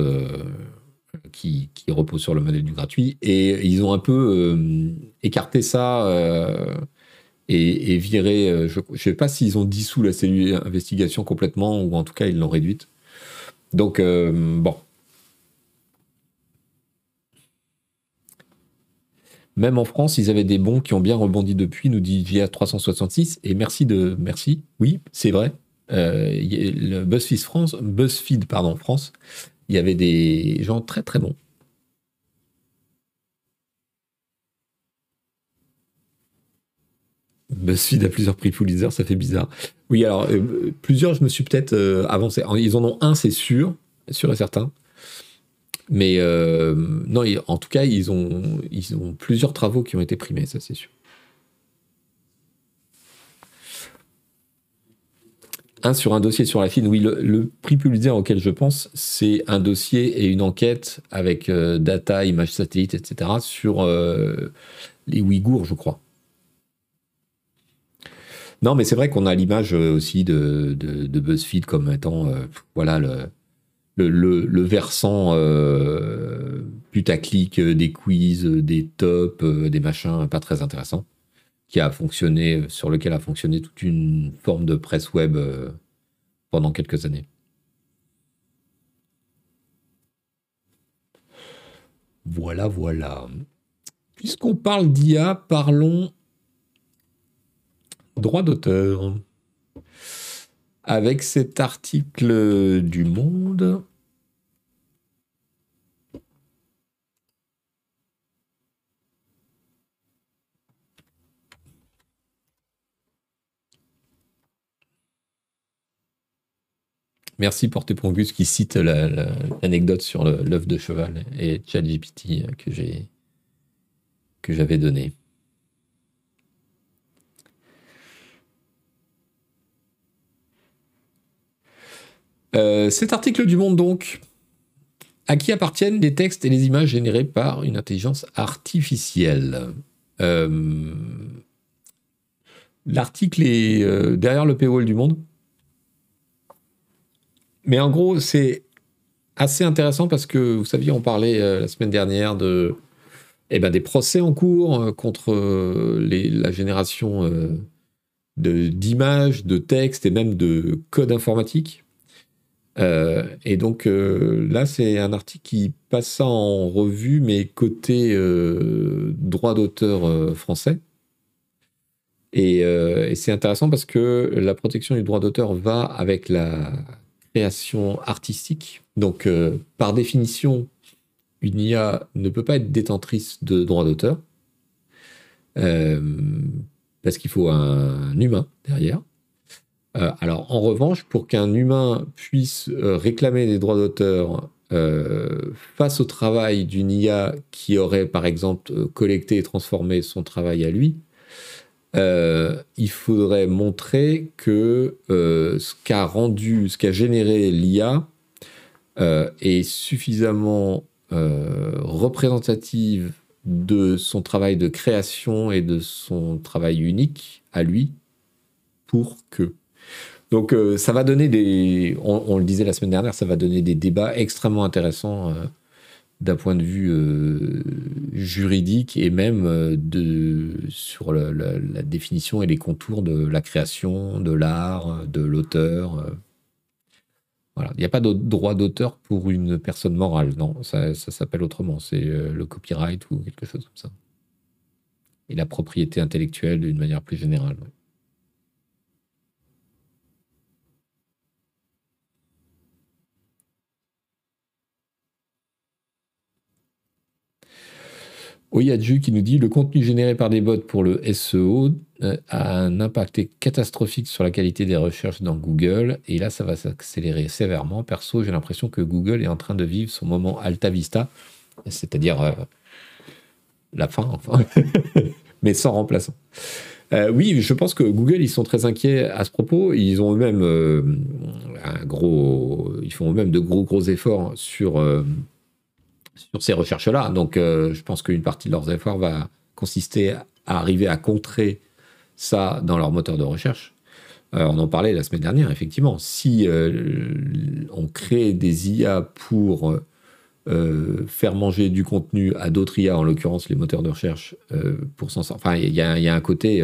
qui, repose sur le modèle du gratuit. Et ils ont un peu euh, écarté ça euh, et, viré. Euh, je ne sais pas s'ils ont dissous la cellule d'investigation complètement ou en tout cas ils l'ont réduite. Donc, bon. Même en France, ils avaient des bons qui ont bien rebondi depuis, nous dit GA 366. Et merci de. Merci. Oui, c'est vrai. BuzzFeed France, BuzzFeed pardon, France il y avait des gens très très bons. BuzzFeed a plusieurs prix Pulitzer, ça fait bizarre. Oui, alors euh, plusieurs, je me suis peut-être euh, avancé. Ils en ont un, c'est sûr, sûr et certain. Mais euh, non, en tout cas, ils ont, ils ont plusieurs travaux qui ont été primés, ça c'est sûr. Sur un dossier sur la Chine. Oui, le, prix Pulitzer auquel je pense, c'est un dossier et une enquête avec euh, data, images satellites, etc. sur euh, les Ouïghours, je crois. Non, mais c'est vrai qu'on a l'image euh, aussi de, de, BuzzFeed comme étant voilà le, le, versant putaclic des quiz, des tops, des machins pas très intéressants qui a fonctionné, sur lequel a fonctionné toute une forme de presse web euh, pendant quelques années. Voilà, voilà. Puisqu'on parle d'IA, parlons droit d'auteur. Avec cet article du Monde Merci pour tes Gus qui cite l'anecdote sur l'œuf de cheval et ChatGPT que j'ai que j'avais donné. Euh, cet article du Monde donc, à qui appartiennent les textes et les images générés par une intelligence artificielle? Euh, L'article est euh, derrière le paywall du Monde. Mais en gros, c'est assez intéressant parce que, vous saviez, on parlait euh, la semaine dernière de, eh ben, des procès en cours euh, contre euh, la génération d'images, de, textes et même de code informatique. et donc là, c'est un article qui passe ça en revue, mais côté droit d'auteur français. Et c'est intéressant parce que la protection du droit d'auteur va avec la création artistique. Donc, par définition, une IA ne peut pas être détentrice de droits d'auteur. Euh, parce qu'il faut un, humain derrière. Euh, alors, en revanche, pour qu'un humain puisse euh, réclamer des droits d'auteur face au travail d'une IA qui aurait, par exemple, collecté et transformé son travail à lui, il faudrait montrer que ce qu'a rendu, ce qu'a généré l'IA est suffisamment représentative de son travail de création et de son travail unique à lui pour que. Donc euh, ça va donner des, on, le disait la semaine dernière, ça va donner des débats extrêmement intéressants euh, d'un point de vue euh, juridique et même de, sur la, définition et les contours de la création, de l'art, de l'auteur. Voilà. Il n'y a pas de droit d'auteur pour une personne morale, non, ça, s'appelle autrement, c'est euh, le copyright ou quelque chose comme ça. Et la propriété intellectuelle d'une manière plus générale. Oyadju qui nous dit le contenu généré par des bots pour le SEO euh, a un impact catastrophique sur la qualité des recherches dans Google et là ça va s'accélérer sévèrement. Perso, j'ai l'impression que Google est en train de vivre son moment Alta Vista, c'est-à-dire euh, la fin, enfin, [laughs] mais sans remplaçant. Euh, oui, je pense que Google, ils sont très inquiets à ce propos. Ils ont eux-mêmes un gros, ils font eux-mêmes de gros gros efforts sur sur ces recherches-là. Donc, euh, je pense qu'une partie de leurs efforts va consister à arriver à contrer ça dans leur moteur de recherche. Euh, on en parlait la semaine dernière, effectivement. Si euh, on crée des IA pour faire manger du contenu à d'autres IA, en l'occurrence les moteurs de recherche, pour s'en. Enfin, il y, a un côté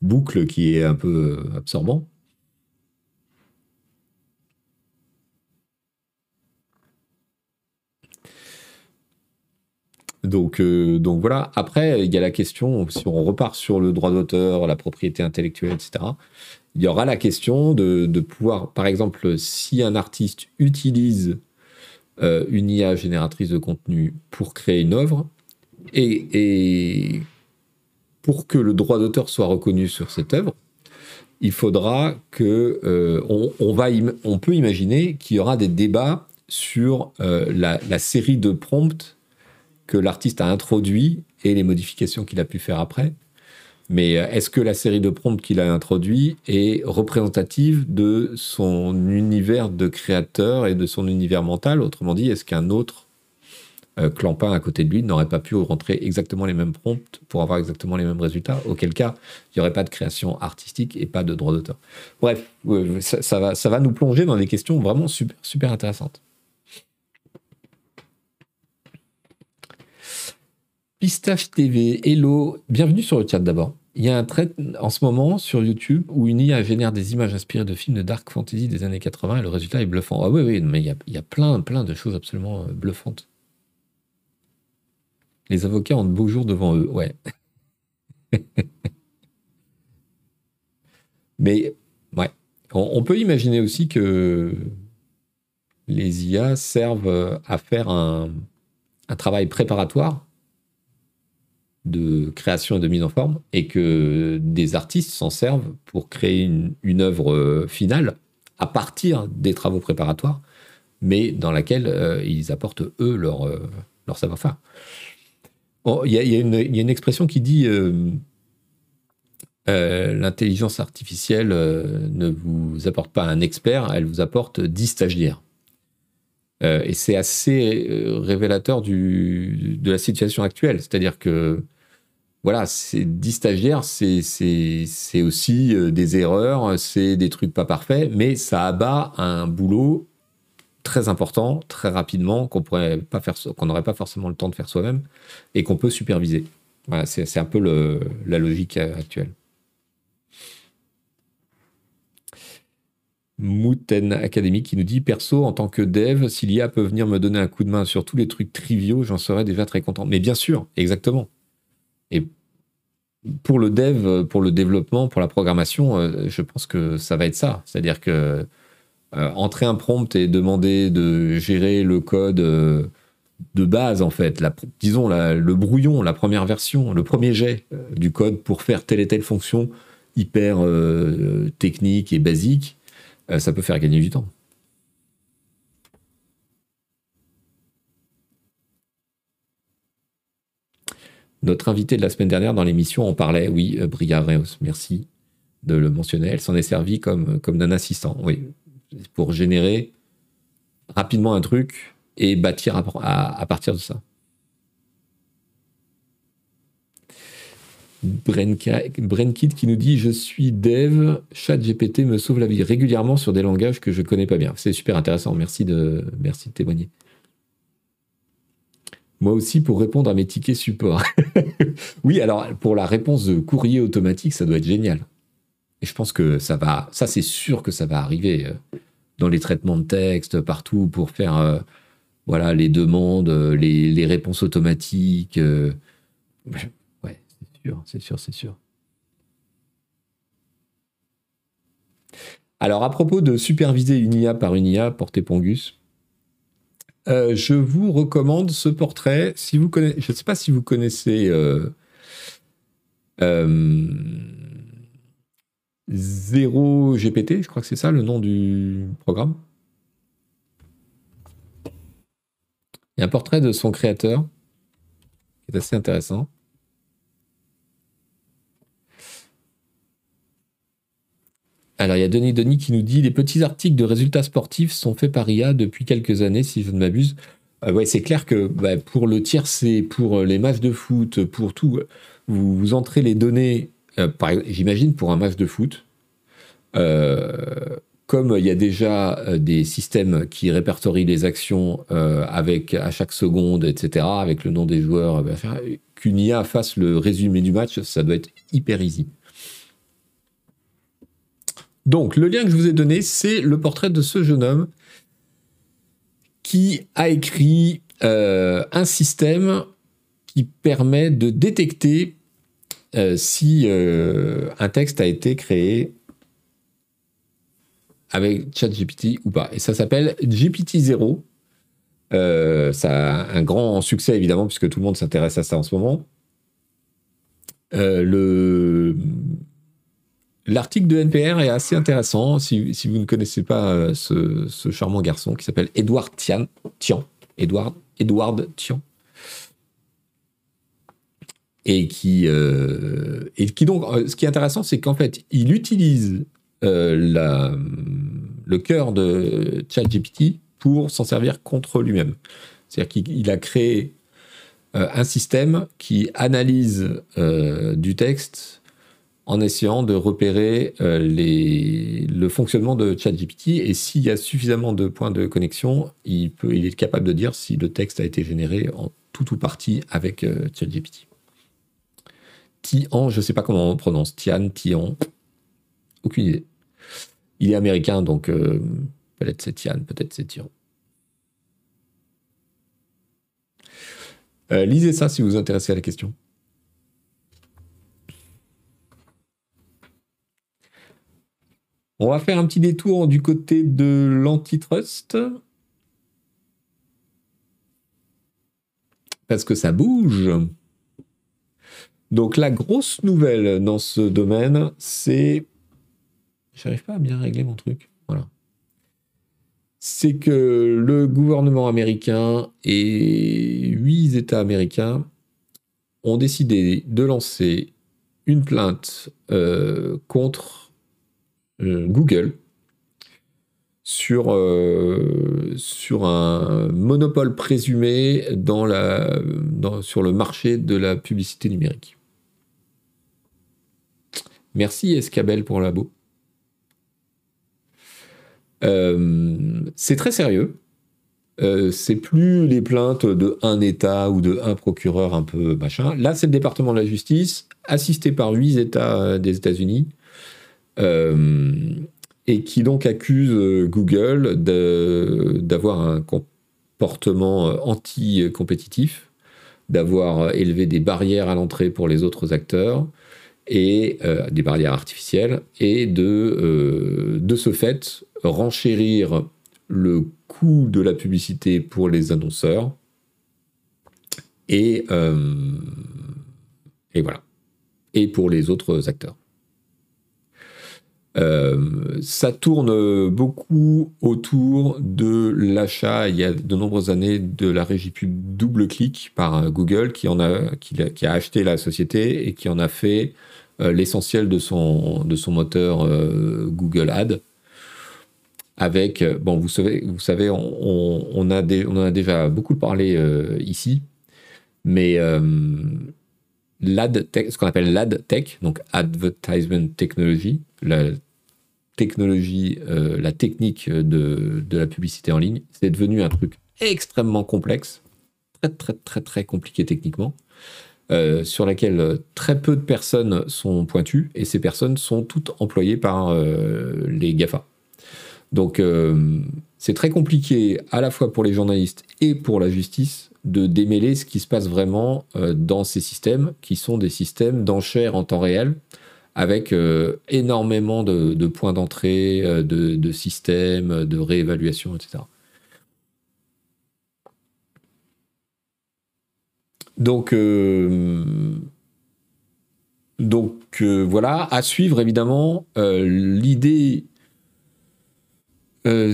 boucle qui est un peu absorbant. Donc, euh, donc voilà. Après, il y a la question, si on repart sur le droit d'auteur, la propriété intellectuelle, etc., il y aura la question de, pouvoir, par exemple, si un artiste utilise euh, une IA génératrice de contenu pour créer une œuvre, et, pour que le droit d'auteur soit reconnu sur cette œuvre, il faudra que euh, on, va on peut imaginer qu'il y aura des débats sur la, la, série de prompts que l'artiste a introduit et les modifications qu'il a pu faire après. Mais euh, est-ce que la série de prompts qu'il a introduit est représentative de son univers de créateur et de son univers mental? Autrement dit, est-ce qu'un autre euh, clampin à côté de lui n'aurait pas pu rentrer exactement les mêmes prompts pour avoir exactement les mêmes résultats? Auquel cas, il n'y aurait pas de création artistique et pas de droit d'auteur. Bref, ça, va, ça va nous plonger dans des questions vraiment super, super intéressantes. Pistache TV, hello, bienvenue sur le chat d'abord. Il y a un trait en ce moment sur YouTube où une IA génère des images inspirées de films de dark fantasy des années 80 et le résultat est bluffant. Ah oui, oui, mais il y a, plein, plein de choses absolument euh, bluffantes. Les avocats ont de beaux jours devant eux, ouais. [laughs] mais, ouais. On, peut imaginer aussi que les IA servent à faire un travail préparatoire de création et de mise en forme, et que des artistes s'en servent pour créer une, œuvre euh, finale à partir des travaux préparatoires, mais dans laquelle euh, ils apportent eux leur, euh, leur savoir-faire. Il y, a une expression qui dit l'intelligence artificielle ne vous apporte pas un expert, elle vous apporte dix stagiaires. Et c'est assez révélateur du, de la situation actuelle. C'est-à-dire que voilà, c'est 10 stagiaires, c'est aussi euh, des erreurs, c'est des trucs pas parfaits, mais ça abat un boulot très important, très rapidement, qu'on n'aurait pas forcément le temps de faire soi-même et qu'on peut superviser. C'est un peu la logique actuelle. Mouten Academy qui nous dit Perso, en tant que dev, si l'IA peut venir me donner un coup de main sur tous les trucs triviaux, j'en serais déjà très content. Mais bien sûr, exactement. Et pour le dev, pour le développement, pour la programmation, euh, je pense que ça va être ça. C'est-à-dire que euh, entrer un prompt et demander de gérer le code euh, de base, en fait, la, disons le brouillon, la première version, le premier jet du code pour faire telle et telle fonction hyper technique et basique, ça peut faire gagner du temps. Notre invité de la semaine dernière dans l'émission en parlait, oui, euh, Bria Reus, merci de le mentionner. Elle s'en est servie comme, comme d'un assistant, oui, pour générer rapidement un truc et bâtir à, partir de ça. Brenkit qui nous dit Je suis dev, ChatGPT me sauve la vie régulièrement sur des langages que je connais pas bien. C'est super intéressant, merci de, merci de témoigner. Moi aussi pour répondre à mes tickets support. [laughs] oui, alors pour la réponse de courrier automatique, ça doit être génial. Et je pense que ça va, ça c'est sûr que ça va arriver euh, dans les traitements de texte, partout pour faire euh, voilà, les demandes, euh, les, réponses automatiques. C'est sûr, c'est sûr. Alors à propos de superviser une IA par une IA, portez Pongus, euh, je vous recommande ce portrait. Si vous connaissez, je ne sais pas si vous connaissez euh, euh, GPT, je crois que c'est ça le nom du programme. Il y a un portrait de son créateur qui est assez intéressant. Alors, il y a Denis Denis qui nous dit les petits articles de résultats sportifs sont faits par IA depuis quelques années, si je ne m'abuse. Euh, ouais, c'est clair que bah, pour le tiercé, pour les matchs de foot, pour tout, vous, entrez les données, euh, j'imagine pour un match de foot. Euh, comme il y a déjà des systèmes qui répertorient les actions avec à chaque seconde, etc., avec le nom des joueurs, bah, qu'une IA fasse le résumé du match, ça doit être hyper easy. Donc, le lien que je vous ai donné, c'est le portrait de ce jeune homme qui a écrit euh, un système qui permet de détecter euh, si euh, un texte a été créé avec ChatGPT ou pas. Et ça s'appelle GPT-0. ça a un grand succès évidemment puisque tout le monde s'intéresse à ça en ce moment. le L'article de NPR est assez intéressant si, vous ne connaissez pas euh, ce, charmant garçon qui s'appelle Edouard Tian, Tian, Edward, Edward Tian. Et qui, euh, et qui donc, euh, ce qui est intéressant, c'est qu'en fait, il utilise le cœur de ChatGPT pour s'en servir contre lui-même. C'est-à-dire qu'il a créé un système qui analyse du texte en essayant de repérer euh, le fonctionnement de ChatGPT. Et s'il y a suffisamment de points de connexion, il, est capable de dire si le texte a été généré en tout ou partie avec euh, ChatGPT. Tian, je ne sais pas comment on prononce. Tian, Tian, aucune idée. Il est américain, donc euh, peut-être c'est Tian, peut-être c'est Tian. lisez ça si vous vous intéressez à la question. On va faire un petit détour du côté de l'antitrust. Parce que ça bouge. Donc la grosse nouvelle dans ce domaine, c'est... J'arrive pas à bien régler mon truc. Voilà. C'est que le gouvernement américain et huit États américains ont décidé de lancer une plainte euh, contre Google sur, euh, sur un monopole présumé dans la, sur le marché de la publicité numérique. Merci Escabel pour la Euh, c'est très sérieux. Euh, c'est plus les plaintes de un État ou de un procureur un peu machin. Là, c'est le département de la justice, assisté par huit États des États-Unis, euh, et qui donc accuse Google d'avoir un comportement anti-compétitif, d'avoir élevé des barrières à l'entrée pour les autres acteurs, et des barrières artificielles, et de, de ce fait renchérir le coût de la publicité pour les annonceurs. Et, et voilà. Et pour les autres acteurs. Euh, ça tourne beaucoup autour de l'achat il y a de nombreuses années de la régie pub double clic par Google qui en a qui, a, acheté la société et qui en a fait euh, l'essentiel de son de son moteur euh, Google Ad avec bon vous savez vous savez on, a on en a déjà beaucoup parlé ici mais l'ad tech, ce qu'on appelle l'ad tech, donc advertisement technology, la technologie, euh, la technique de, de, la publicité en ligne, c'est devenu un truc extrêmement complexe, très très très très compliqué techniquement, euh, sur laquelle très peu de personnes sont pointues et ces personnes sont toutes employées par euh, les GAFA. Donc c'est très compliqué à la fois pour les journalistes et pour la justice de démêler ce qui se passe vraiment euh, dans ces systèmes, qui sont des systèmes d'enchères en temps réel, avec euh, énormément de, points d'entrée, euh, de, systèmes, de réévaluation, etc. Donc, donc voilà, à suivre évidemment. L'idée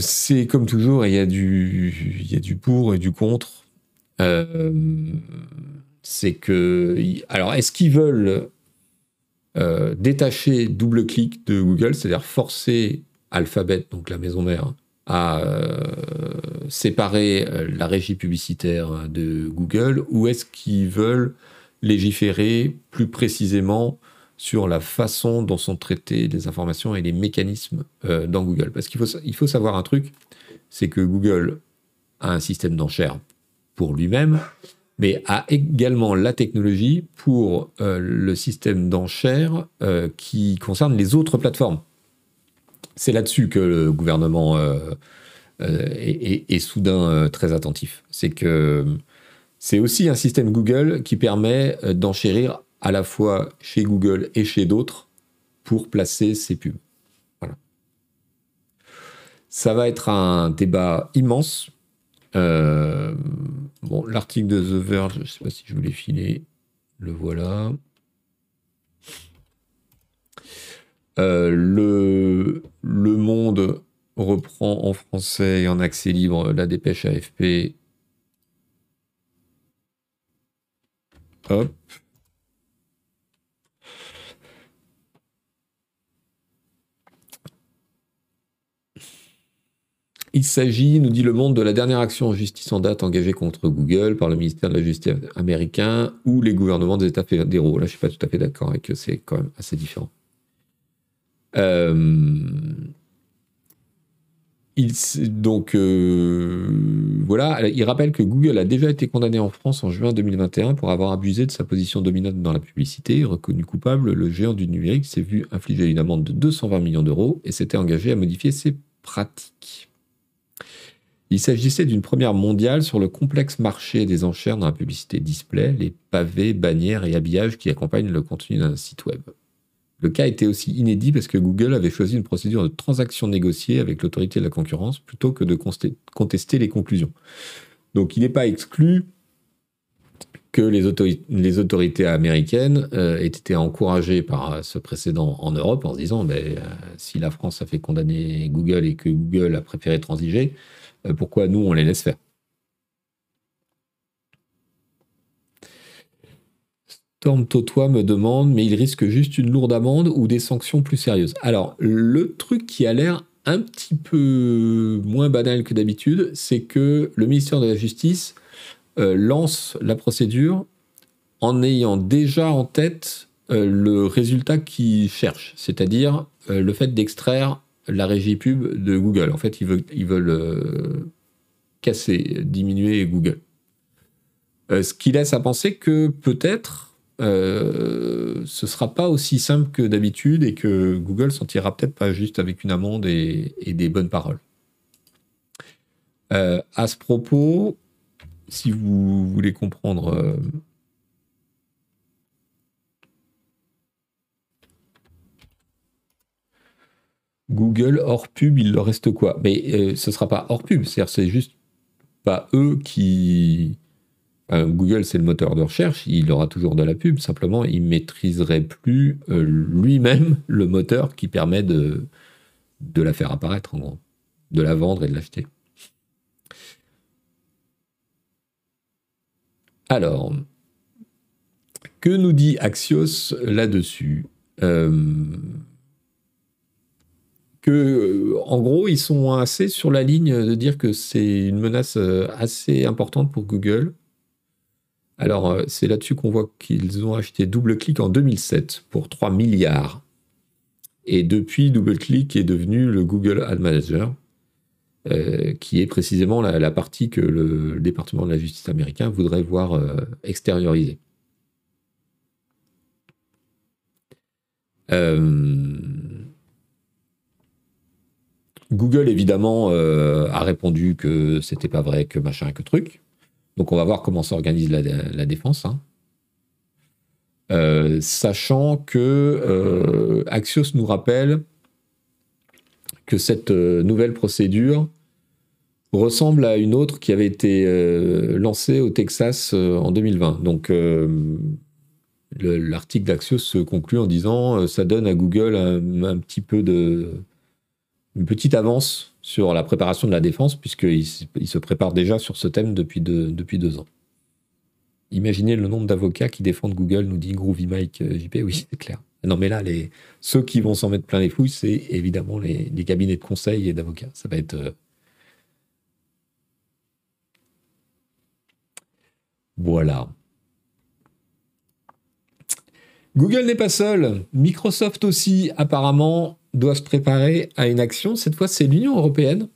c'est comme toujours, il y, a du, il y a du pour et du contre. Euh, c'est que. Alors, est-ce qu'ils veulent euh, détacher double-clic de Google, c'est-à-dire forcer Alphabet, donc la maison mère, à euh, séparer la régie publicitaire de Google, ou est-ce qu'ils veulent légiférer plus précisément sur la façon dont sont traitées les informations et les mécanismes dans Google? Parce qu'il faut, faut savoir un truc, c'est que Google a un système d'enchères pour lui-même, mais a également la technologie pour euh, le système d'enchères euh, qui concerne les autres plateformes. C'est là-dessus que le gouvernement euh, est, soudain très attentif. C'est que c'est aussi un système Google qui permet d'enchérir à la fois chez Google et chez d'autres pour placer ses pubs. Ça va être un débat immense euh, bon, l'article de The Verge, je ne sais pas si je voulais filer. Le voilà. Euh, le, le Monde reprend en français et en accès libre la dépêche AFP. Hop. Il s'agit, nous dit Le Monde, de la dernière action en justice en date engagée contre Google par le ministère de la Justice américain ou les gouvernements des États fédéraux. Là, je ne suis pas tout à fait d'accord avec eux, c'est quand même assez différent. Euh, donc euh, voilà, il rappelle que Google a déjà été condamné en France en juin 2021 pour avoir abusé de sa position dominante dans la publicité. Reconnu coupable, le géant du numérique s'est vu infliger une amende de 220 millions d'euros et s'était engagé à modifier ses pratiques. Il s'agissait d'une première mondiale sur le complexe marché des enchères dans la publicité display, les pavés, bannières et habillages qui accompagnent le contenu d'un site web. Le cas était aussi inédit parce que Google avait choisi une procédure de transaction négociée avec l'autorité de la concurrence plutôt que de contester les conclusions. Donc il n'est pas exclu que les, autorités, américaines euh, aient été encouragées par ce précédent en Europe en se disant ben, euh, si la France a fait condamner Google et que Google a préféré transiger, euh, pourquoi nous, on les laisse faire Storm Totois me demande, mais il risque juste une lourde amende ou des sanctions plus sérieuses. Alors, le truc qui a l'air un petit peu moins banal que d'habitude, c'est que le ministère de la Justice euh, lance la procédure en ayant déjà en tête euh, le résultat qu'il cherche, c'est-à-dire le fait d'extraire la régie pub de Google. En fait, ils veulent, euh, casser, diminuer Google. Euh, ce qui laisse à penser que peut-être euh, ce sera pas aussi simple que d'habitude et que Google s'en tirera peut-être pas juste avec une amende et, des bonnes paroles. Euh, à ce propos, si vous voulez comprendre Google hors pub, il leur reste quoi? Mais ce sera pas hors pub, c'est-à-dire c'est juste pas eux qui euh, Google, c'est le moteur de recherche, il aura toujours de la pub, simplement, il maîtriserait plus euh, lui-même [laughs] le moteur qui permet de, de la faire apparaître, en gros, de la vendre et de l'acheter. Alors, que nous dit Axios là-dessus? Euh, que, en gros, ils sont assez sur la ligne de dire que c'est une menace assez importante pour Google alors, euh, c'est là-dessus qu'on voit qu'ils ont acheté DoubleClick en 2007 pour 3 milliards. Et depuis, DoubleClick est devenu le Google Ad Manager, euh, qui est précisément la, partie que le, département de la justice américain voudrait voir euh, extériorisée. Google, évidemment, a répondu que c'était pas vrai, que machin, que truc. Donc on va voir comment s'organise la, défense. Hein. Euh, sachant que euh, Axios nous rappelle que cette euh, nouvelle procédure ressemble à une autre qui avait été lancée au Texas en 2020. Donc l'article d'Axios se conclut en disant ça donne à Google un, petit peu de une petite avance sur la préparation de la défense, puisqu'il il se prépare déjà sur ce thème depuis, deux ans. Imaginez le nombre d'avocats qui défendent Google, nous dit Groovy Mike euh, JP. Oui, c'est clair. Non, mais là, ceux qui vont s'en mettre plein les fouilles, c'est évidemment les, cabinets de conseil et d'avocats. Ça va être. Euh, voilà. Google n'est pas seul. Microsoft aussi, apparemment, doivent se préparer à une action. Cette fois, c'est l'Union européenne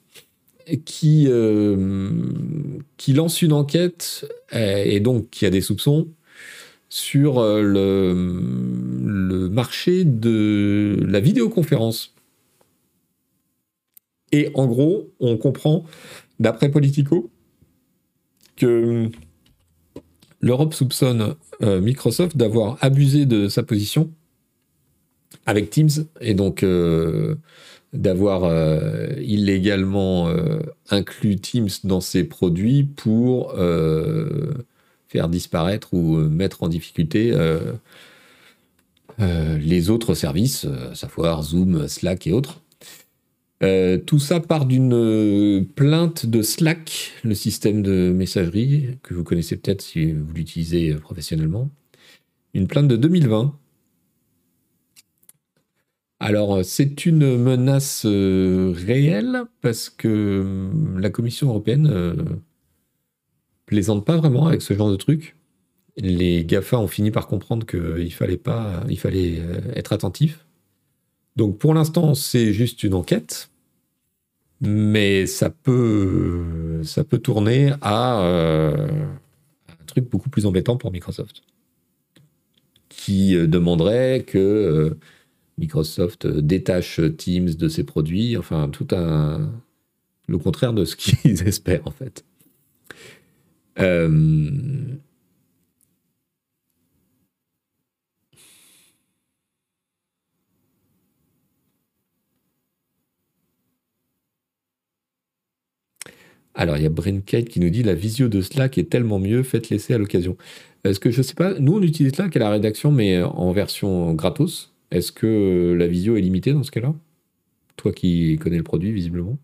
qui, euh, lance une enquête et donc qui a des soupçons sur euh, le, marché de la vidéoconférence. Et en gros, on comprend, d'après Politico, que l'Europe soupçonne euh, Microsoft d'avoir abusé de sa position avec Teams et donc euh, d'avoir euh, illégalement euh, inclus Teams dans ses produits pour faire disparaître ou mettre en difficulté les autres services, à savoir Zoom, Slack et autres. tout ça part d'une plainte de Slack, le système de messagerie que vous connaissez peut-être si vous l'utilisez professionnellement. Une plainte de 2020 alors, euh, c'est une menace euh, réelle parce que euh, la Commission européenne plaisante pas vraiment avec ce genre de truc. Les GAFA ont fini par comprendre qu'il fallait fallait être attentif. Donc, pour l'instant, c'est juste une enquête, mais ça peut tourner à un truc beaucoup plus embêtant pour Microsoft, qui demanderait que Microsoft euh, détache Teams de ses produits, enfin tout un le contraire de ce [laughs] qu'ils espèrent en fait. Euh, Alors, il y a Brinkate qui nous dit la visio de Slack est tellement mieux, faites laisser à l'occasion. Est-ce que je sais pas, nous on utilise Slack à la rédaction, mais en version gratos? Est-ce que la visio est limitée dans ce cas-là? Toi qui connais le produit, visiblement?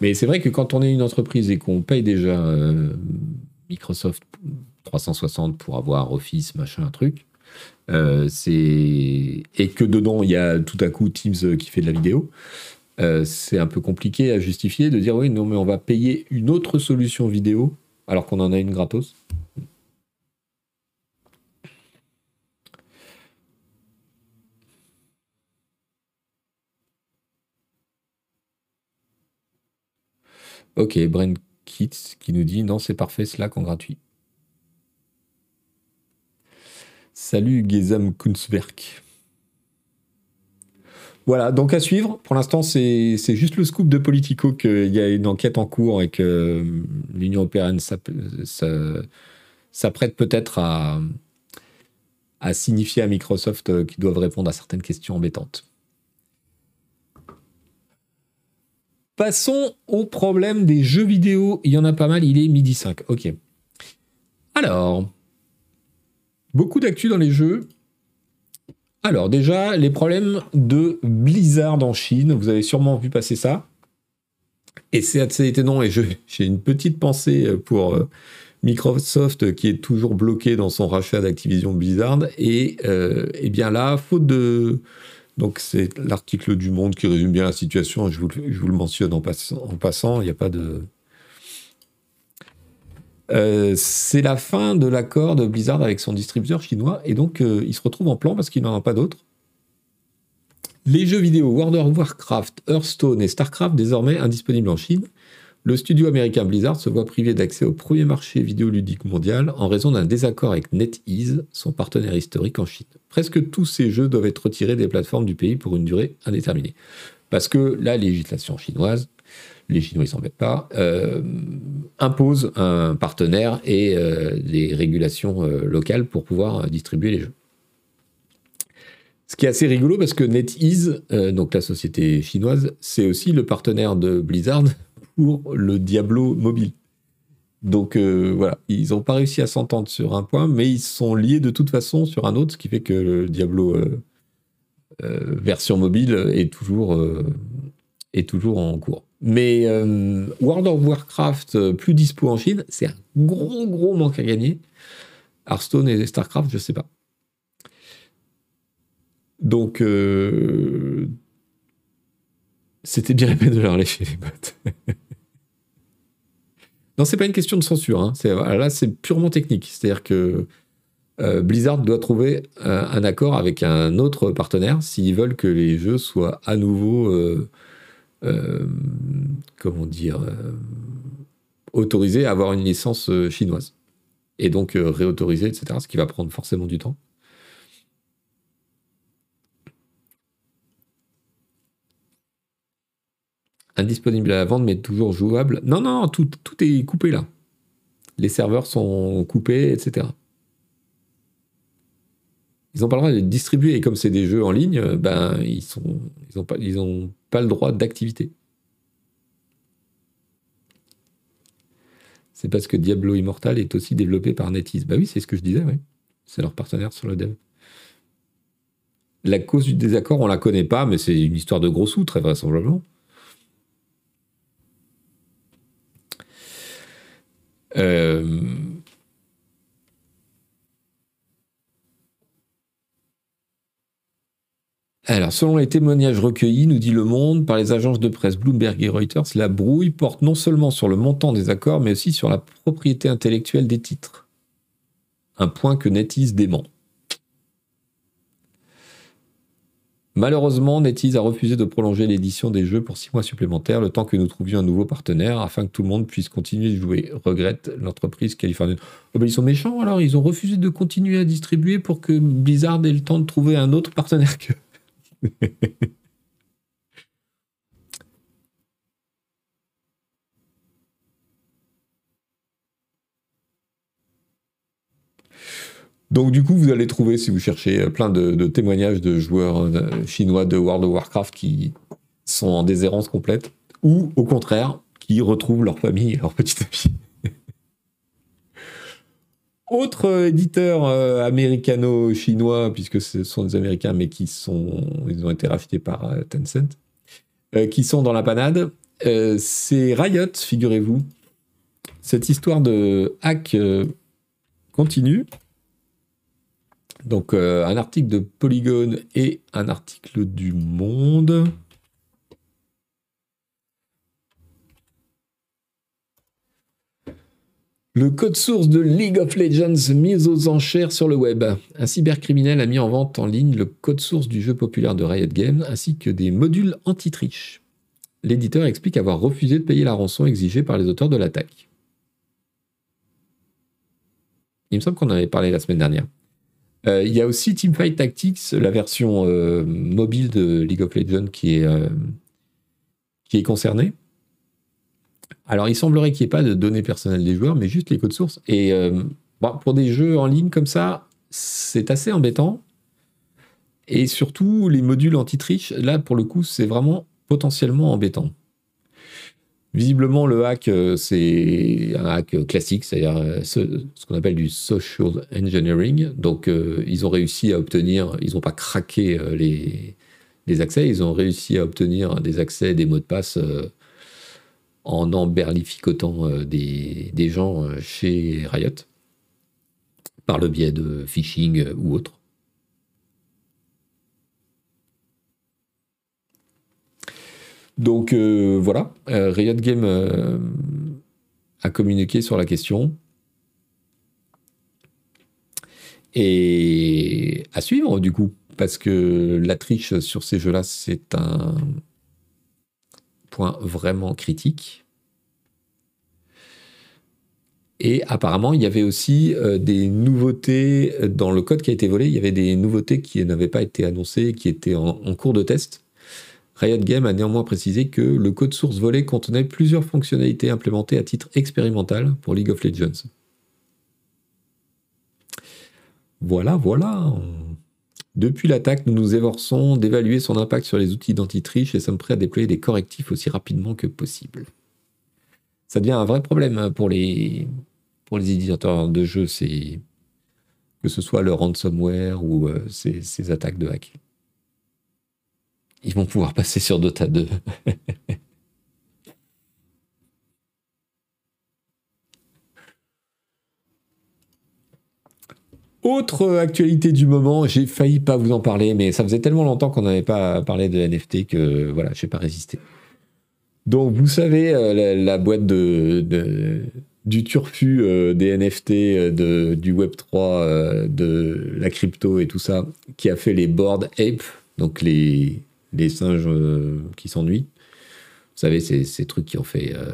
Mais c'est vrai que quand on est une entreprise et qu'on paye déjà euh, Microsoft 360 pour avoir Office, machin, un truc, euh, Et que dedans il y a tout à coup Teams euh, qui fait de la vidéo. Euh, c'est un peu compliqué à justifier de dire oui non mais on va payer une autre solution vidéo alors qu'on en a une gratos. Ok, Brent Kits qui nous dit non c'est parfait Slack en gratuit. Salut Gezam Kunzwerk. Voilà, donc à suivre. Pour l'instant, c'est juste le scoop de Politico qu'il y a une enquête en cours et que l'Union européenne s'apprête peut-être à, signifier à Microsoft qu'ils doivent répondre à certaines questions embêtantes. Passons au problème des jeux vidéo. Il y en a pas mal, il est midi 5. Ok. Alors, beaucoup d'actu dans les jeux. Alors déjà, les problèmes de Blizzard en Chine, vous avez sûrement vu passer ça. Et c'est assez étonnant, et [laughs] j'ai une petite pensée pour euh, Microsoft qui est toujours bloqué dans son rachat d'Activision Blizzard. Et, euh, eh bien là, faute de... Donc c'est l'article du Monde qui résume bien la situation, je vous, je vous le mentionne en, en passant, il n'y a pas de... Euh, c'est la fin de l'accord de Blizzard avec son distributeur chinois, et donc euh, il se retrouve en plan parce qu'il n'en a pas d'autres. Les jeux vidéo World of Warcraft, Hearthstone et StarCraft désormais indisponibles en Chine, le studio américain Blizzard se voit privé d'accès au premier marché vidéoludique mondial en raison d'un désaccord avec NetEase, son partenaire historique en Chine. Presque tous ces jeux doivent être retirés des plateformes du pays pour une durée indéterminée. Parce que la législation chinoise les Chinois ne s'en mettent pas, euh, impose un partenaire et euh, des régulations euh, locales pour pouvoir distribuer les jeux. Ce qui est assez rigolo parce que NetEase, donc la société chinoise, c'est aussi le partenaire de Blizzard [laughs] pour le Diablo mobile. Donc voilà, ils n'ont pas réussi à s'entendre sur un point, mais ils sont liés de toute façon sur un autre, ce qui fait que le Diablo version mobile est toujours, est toujours en cours. Mais euh, World of Warcraft, euh, plus dispo en Chine, c'est un gros, gros manque à gagner. Hearthstone et StarCraft, je sais pas. Donc, euh, c'était bien la peine de leur lécher les bottes. [laughs] non, c'est pas une question de censure. Hein. Là, c'est purement technique. C'est-à-dire que Blizzard doit trouver un accord avec un autre partenaire s'ils veulent que les jeux soient à nouveau comment dire, euh, autorisé à avoir une licence euh, chinoise. Et donc réautoriser, etc. Ce qui va prendre forcément du temps. indisponible à la vente, mais toujours jouable. Non, non, tout, est coupé là. Les serveurs sont coupés, etc. Ils n'ont pas le droit de distribuer, et comme c'est des jeux en ligne, ben, ils n'ont ils pas, ils ont pas le droit d'activité. C'est parce que Diablo Immortal est aussi développé par NetEase. Bah oui, c'est ce que je disais, oui. C'est leur partenaire sur le dev. La cause du désaccord, on la connaît pas, mais c'est une histoire de gros sous, très vraisemblablement. Euh, Alors, selon les témoignages recueillis, nous dit Le Monde, par les agences de presse Bloomberg et Reuters, la brouille porte non seulement sur le montant des accords, mais aussi sur la propriété intellectuelle des titres. Un point que NetEase dément. Malheureusement, NetEase a refusé de prolonger l'édition des jeux pour six mois supplémentaires, le temps que nous trouvions un nouveau partenaire, afin que tout le monde puisse continuer de jouer. Regrette l'entreprise californienne. Oh ben ils sont méchants alors, ils ont refusé de continuer à distribuer pour que Blizzard ait le temps de trouver un autre partenaire que. [laughs] Donc du coup, vous allez trouver, si vous cherchez, euh, plein de, témoignages de joueurs euh, chinois de World of Warcraft qui sont en déshérence complète, ou au contraire, qui retrouvent leur famille et leur petite [laughs] amie. Autre euh, éditeur euh, américano-chinois, puisque ce sont des Américains, mais qui sont, ils ont été rachetés par euh, Tencent, qui sont dans la panade, c'est Riot, figurez-vous. Cette histoire de hack continue. Donc un article de Polygon et un article du Monde. Le code source de League of Legends mis aux enchères sur le web. Un cybercriminel a mis en vente en ligne le code source du jeu populaire de Riot Games ainsi que des modules anti-triche. l'éditeur explique avoir refusé de payer la rançon exigée par les auteurs de l'attaque. Il me semble qu'on en avait parlé la semaine dernière. Euh, il y a aussi Teamfight Tactics, la version euh, mobile de League of Legends qui est, euh, qui est concernée. Alors, il semblerait qu'il n'y ait pas de données personnelles des joueurs, mais juste les codes sources. Et pour des jeux en ligne comme ça, c'est assez embêtant. Et surtout, les modules anti-triche, là, pour le coup, c'est vraiment potentiellement embêtant. Visiblement, le hack, euh, c'est un hack classique, c'est-à-dire euh, ce, qu'on appelle du social engineering. Donc, euh, ils ont réussi à obtenir, ils n'ont pas craqué les, accès, ils ont réussi à obtenir des accès, des mots de passe en emberlificotant des, des gens chez Riot par le biais de phishing ou autre. Donc euh, voilà, euh, Riot Game euh, a communiqué sur la question. Et à suivre du coup, parce que la triche sur ces jeux-là, c'est un point vraiment critique. Et apparemment, il y avait aussi des nouveautés dans le code qui a été volé. Il y avait des nouveautés qui n'avaient pas été annoncées, qui étaient en cours de test. Riot Game a néanmoins précisé que le code source volé contenait plusieurs fonctionnalités implémentées à titre expérimental pour League of Legends. Voilà, voilà. Depuis l'attaque, nous nous évorçons d'évaluer son impact sur les outils d'anti-triche et sommes prêts à déployer des correctifs aussi rapidement que possible. Ça devient un vrai problème pour les, pour éditeurs de jeux, que ce soit le ransomware ou euh, ces attaques de hack ils vont pouvoir [laughs] passer sur Dota 2. [laughs] Autre actualité du moment, j'ai failli pas vous en parler, mais ça faisait tellement longtemps qu'on n'avait pas parlé de NFT que voilà, je n'ai pas résisté. Donc vous savez, euh, la, boîte de, du turfu euh, des NFT, euh, du Web3, de la crypto et tout ça, qui a fait les board ape, donc les, les singes euh, qui s'ennuient. Vous savez, c'est ces trucs qui ont fait euh,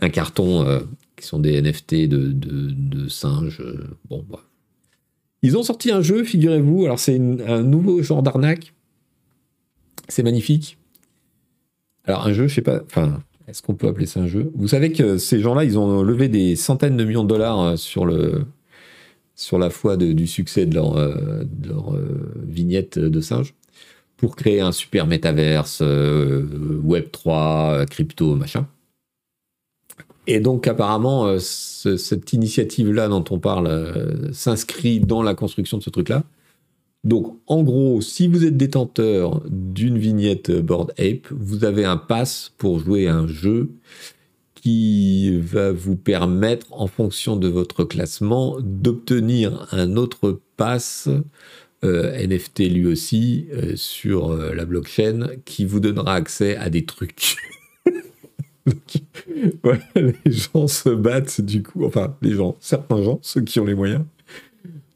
un carton, euh, qui sont des NFT de, singes. bon, Ils ont sorti un jeu, figurez-vous. Alors, c'est un nouveau genre d'arnaque. C'est magnifique. Alors, un jeu, je sais pas. Enfin, est-ce qu'on peut appeler ça un jeu? Vous savez que ces gens-là, ils ont levé des centaines de millions de dollars sur le sur la foi du succès de leur, leur vignette de singe pour créer un super métaverse, euh, Web 3, euh, crypto, machin. Et donc apparemment, euh, cette initiative-là dont on parle s'inscrit dans la construction de ce truc-là. Donc en gros, si vous êtes détenteur d'une vignette Board Ape, vous avez un pass pour jouer à un jeu qui va vous permettre, en fonction de votre classement, d'obtenir un autre pass euh, NFT lui aussi euh, sur euh, la blockchain qui vous donnera accès à des trucs. [laughs] [laughs] les gens se battent du coup, enfin les gens, certains gens, ceux qui ont les moyens,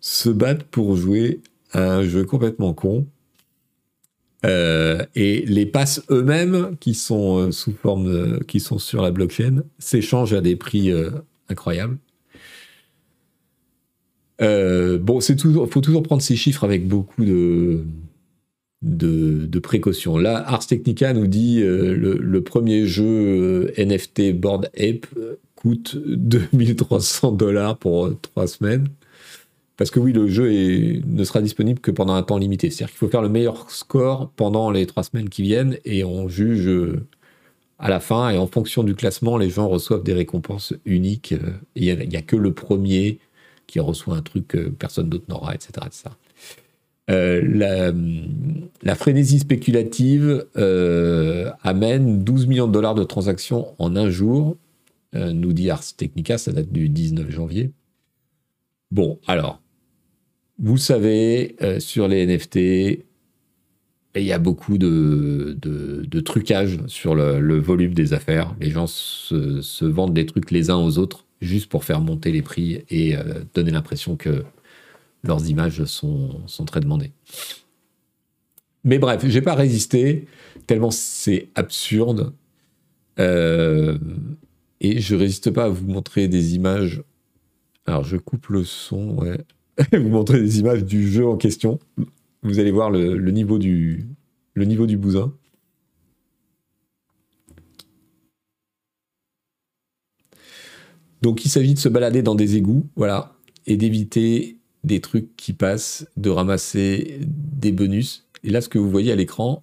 se battent pour jouer à un jeu complètement con. et les passes eux-mêmes, qui sont sous forme, qui sont sur la blockchain, s'échangent à des prix incroyables. Euh, bon, c'est toujours, faut toujours prendre ces chiffres avec beaucoup de, de, précautions. Là, Ars Technica nous dit euh, le, premier jeu euh, NFT Board Ape coûte [laughs] 2300 dollars pour trois semaines. Parce que oui, le jeu ne sera disponible que pendant un temps limité. C'est-à-dire qu'il faut faire le meilleur score pendant les trois semaines qui viennent et on juge à la fin. Et en fonction du classement, les gens reçoivent des récompenses uniques. Il n'y a, a, que le premier qui reçoit un truc que personne d'autre n'aura, etc. Euh, la, frénésie spéculative euh, amène 12 millions de dollars de transactions en un jour, euh, nous dit Ars Technica, ça date du 19 janvier. Bon, alors, vous savez, sur les NFT, il y a beaucoup de, de, trucage sur le, volume des affaires. Les gens se vendent des trucs les uns aux autres juste pour faire monter les prix et donner l'impression que leurs images sont, très demandées. Mais bref, j'ai pas résisté, tellement c'est absurde. Euh, et je résiste pas à vous montrer des images. Alors, je coupe le son, ouais. [laughs] vous montrer des images du jeu en question. Vous allez voir le, niveau, du, le niveau du bousin. Donc, il s'agit de se balader dans des égouts, voilà, et d'éviter des trucs qui passent, de ramasser des bonus. Et là, ce que vous voyez à l'écran,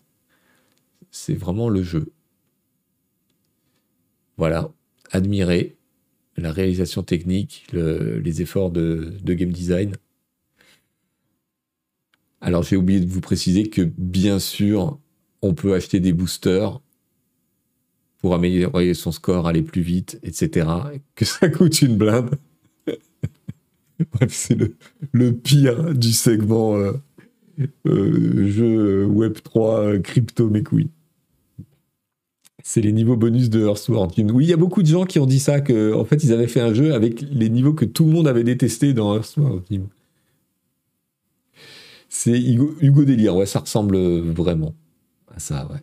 c'est vraiment le jeu. Voilà, admirer la réalisation technique, les efforts de, game design. Alors j'ai oublié de vous préciser que bien sûr, on peut acheter des boosters pour améliorer son score, aller plus vite, etc. Que ça coûte une blinde. [laughs] [laughs] Bref, c'est le, pire du segment euh, euh, jeu Web 3 crypto mes. C'est les niveaux bonus de Earthworld. Oui, il y a beaucoup de gens qui ont dit ça, que en fait, ils avaient fait un jeu avec les niveaux que tout le monde avait détestés dans Earthworld. C'est Hugo, Hugo Délire, ouais, ça ressemble vraiment à ça, ouais.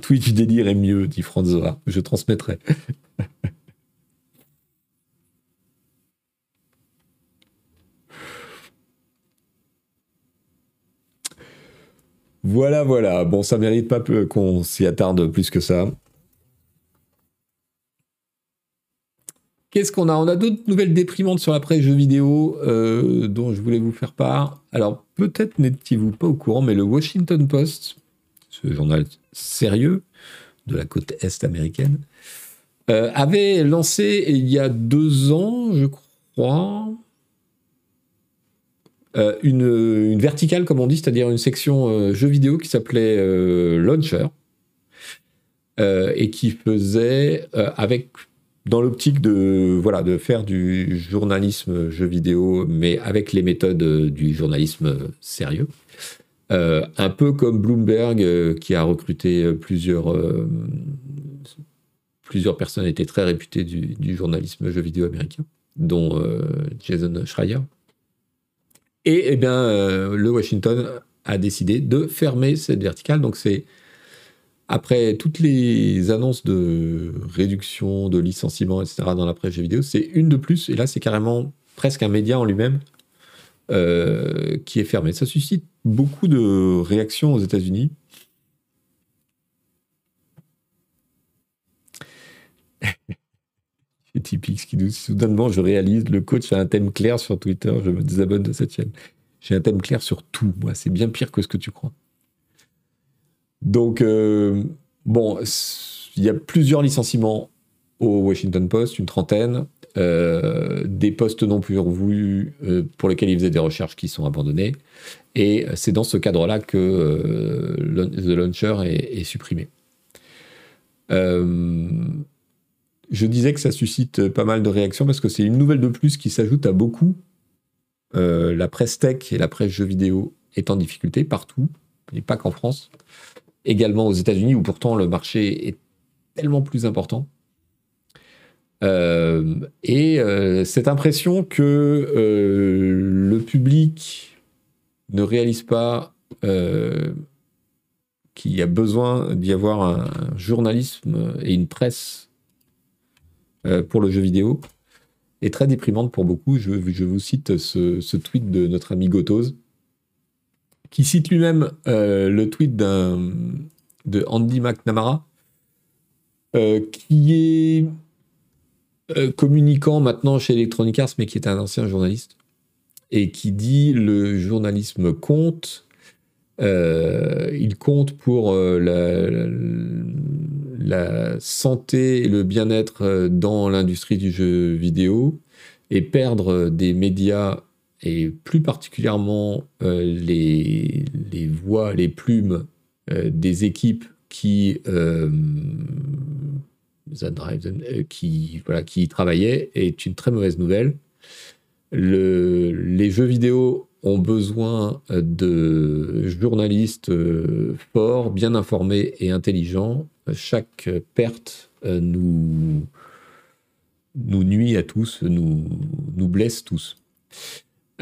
Twitch délire est mieux, dit Franzoa. Je transmettrai. [laughs] Voilà, voilà. Bon, ça mérite pas qu'on s'y attarde plus que ça. Qu'est-ce qu'on a? On a, d'autres nouvelles déprimantes sur la presse jeux vidéo euh, dont je voulais vous faire part. Alors, peut-être n'étiez-vous pas au courant, mais le Washington Post, ce journal sérieux de la côte est américaine, euh, avait lancé il y a deux ans, je crois, euh, une, verticale, comme on dit, c'est-à-dire une section euh, jeux vidéo qui s'appelait euh, Launcher, et qui faisait, avec, dans l'optique de, voilà, de faire du journalisme jeux vidéo, mais avec les méthodes du journalisme sérieux. un peu comme Bloomberg, qui a recruté plusieurs, plusieurs personnalités très réputées du, du journalisme jeux vidéo américain, dont Jason Schreier. Et eh bien, euh, le Washington a décidé de fermer cette verticale. Donc c'est après toutes les annonces de réduction, de licenciement, etc. dans la presse vidéo, c'est une de plus. Et là, c'est carrément presque un média en lui-même euh, qui est fermé. Ça suscite beaucoup de réactions aux États-Unis. Typique ce qui nous soudainement je réalise le coach a un thème clair sur Twitter, je me désabonne de cette chaîne. J'ai un thème clair sur tout, moi, c'est bien pire que ce que tu crois. Donc euh, bon, il y a plusieurs licenciements au Washington Post, une trentaine, euh, des postes non plus revus euh, pour lesquels ils faisaient des recherches qui sont abandonnés. Et c'est dans ce cadre-là que The Launcher est supprimé. Je disais que ça suscite pas mal de réactions parce que c'est une nouvelle de plus qui s'ajoute à beaucoup. Euh, la presse tech et la presse jeux vidéo est en difficulté partout, et pas qu'en France. Également aux États-Unis où pourtant le marché est tellement plus important. Euh, et euh, cette impression que le public ne réalise pas qu'il y a besoin d'y avoir un journalisme et une presse euh, pour le jeu vidéo est très déprimante pour beaucoup. Je, vous cite ce, tweet de notre ami Gotoz, qui cite lui-même euh, le tweet de Andy McNamara, euh, qui est communicant maintenant chez Electronic Arts, mais qui est un ancien journaliste, et qui dit le journalisme compte, il compte pour la, la santé et le bien-être euh, dans l'industrie du jeu vidéo et perdre des médias et plus particulièrement euh, les, voix, les plumes euh, des équipes qui, travaillaient est une très mauvaise nouvelle. Le, les jeux vidéo ont besoin de journalistes forts, bien informés et intelligents chaque perte euh, nous, nous nuit à tous, nous, nous blesse tous.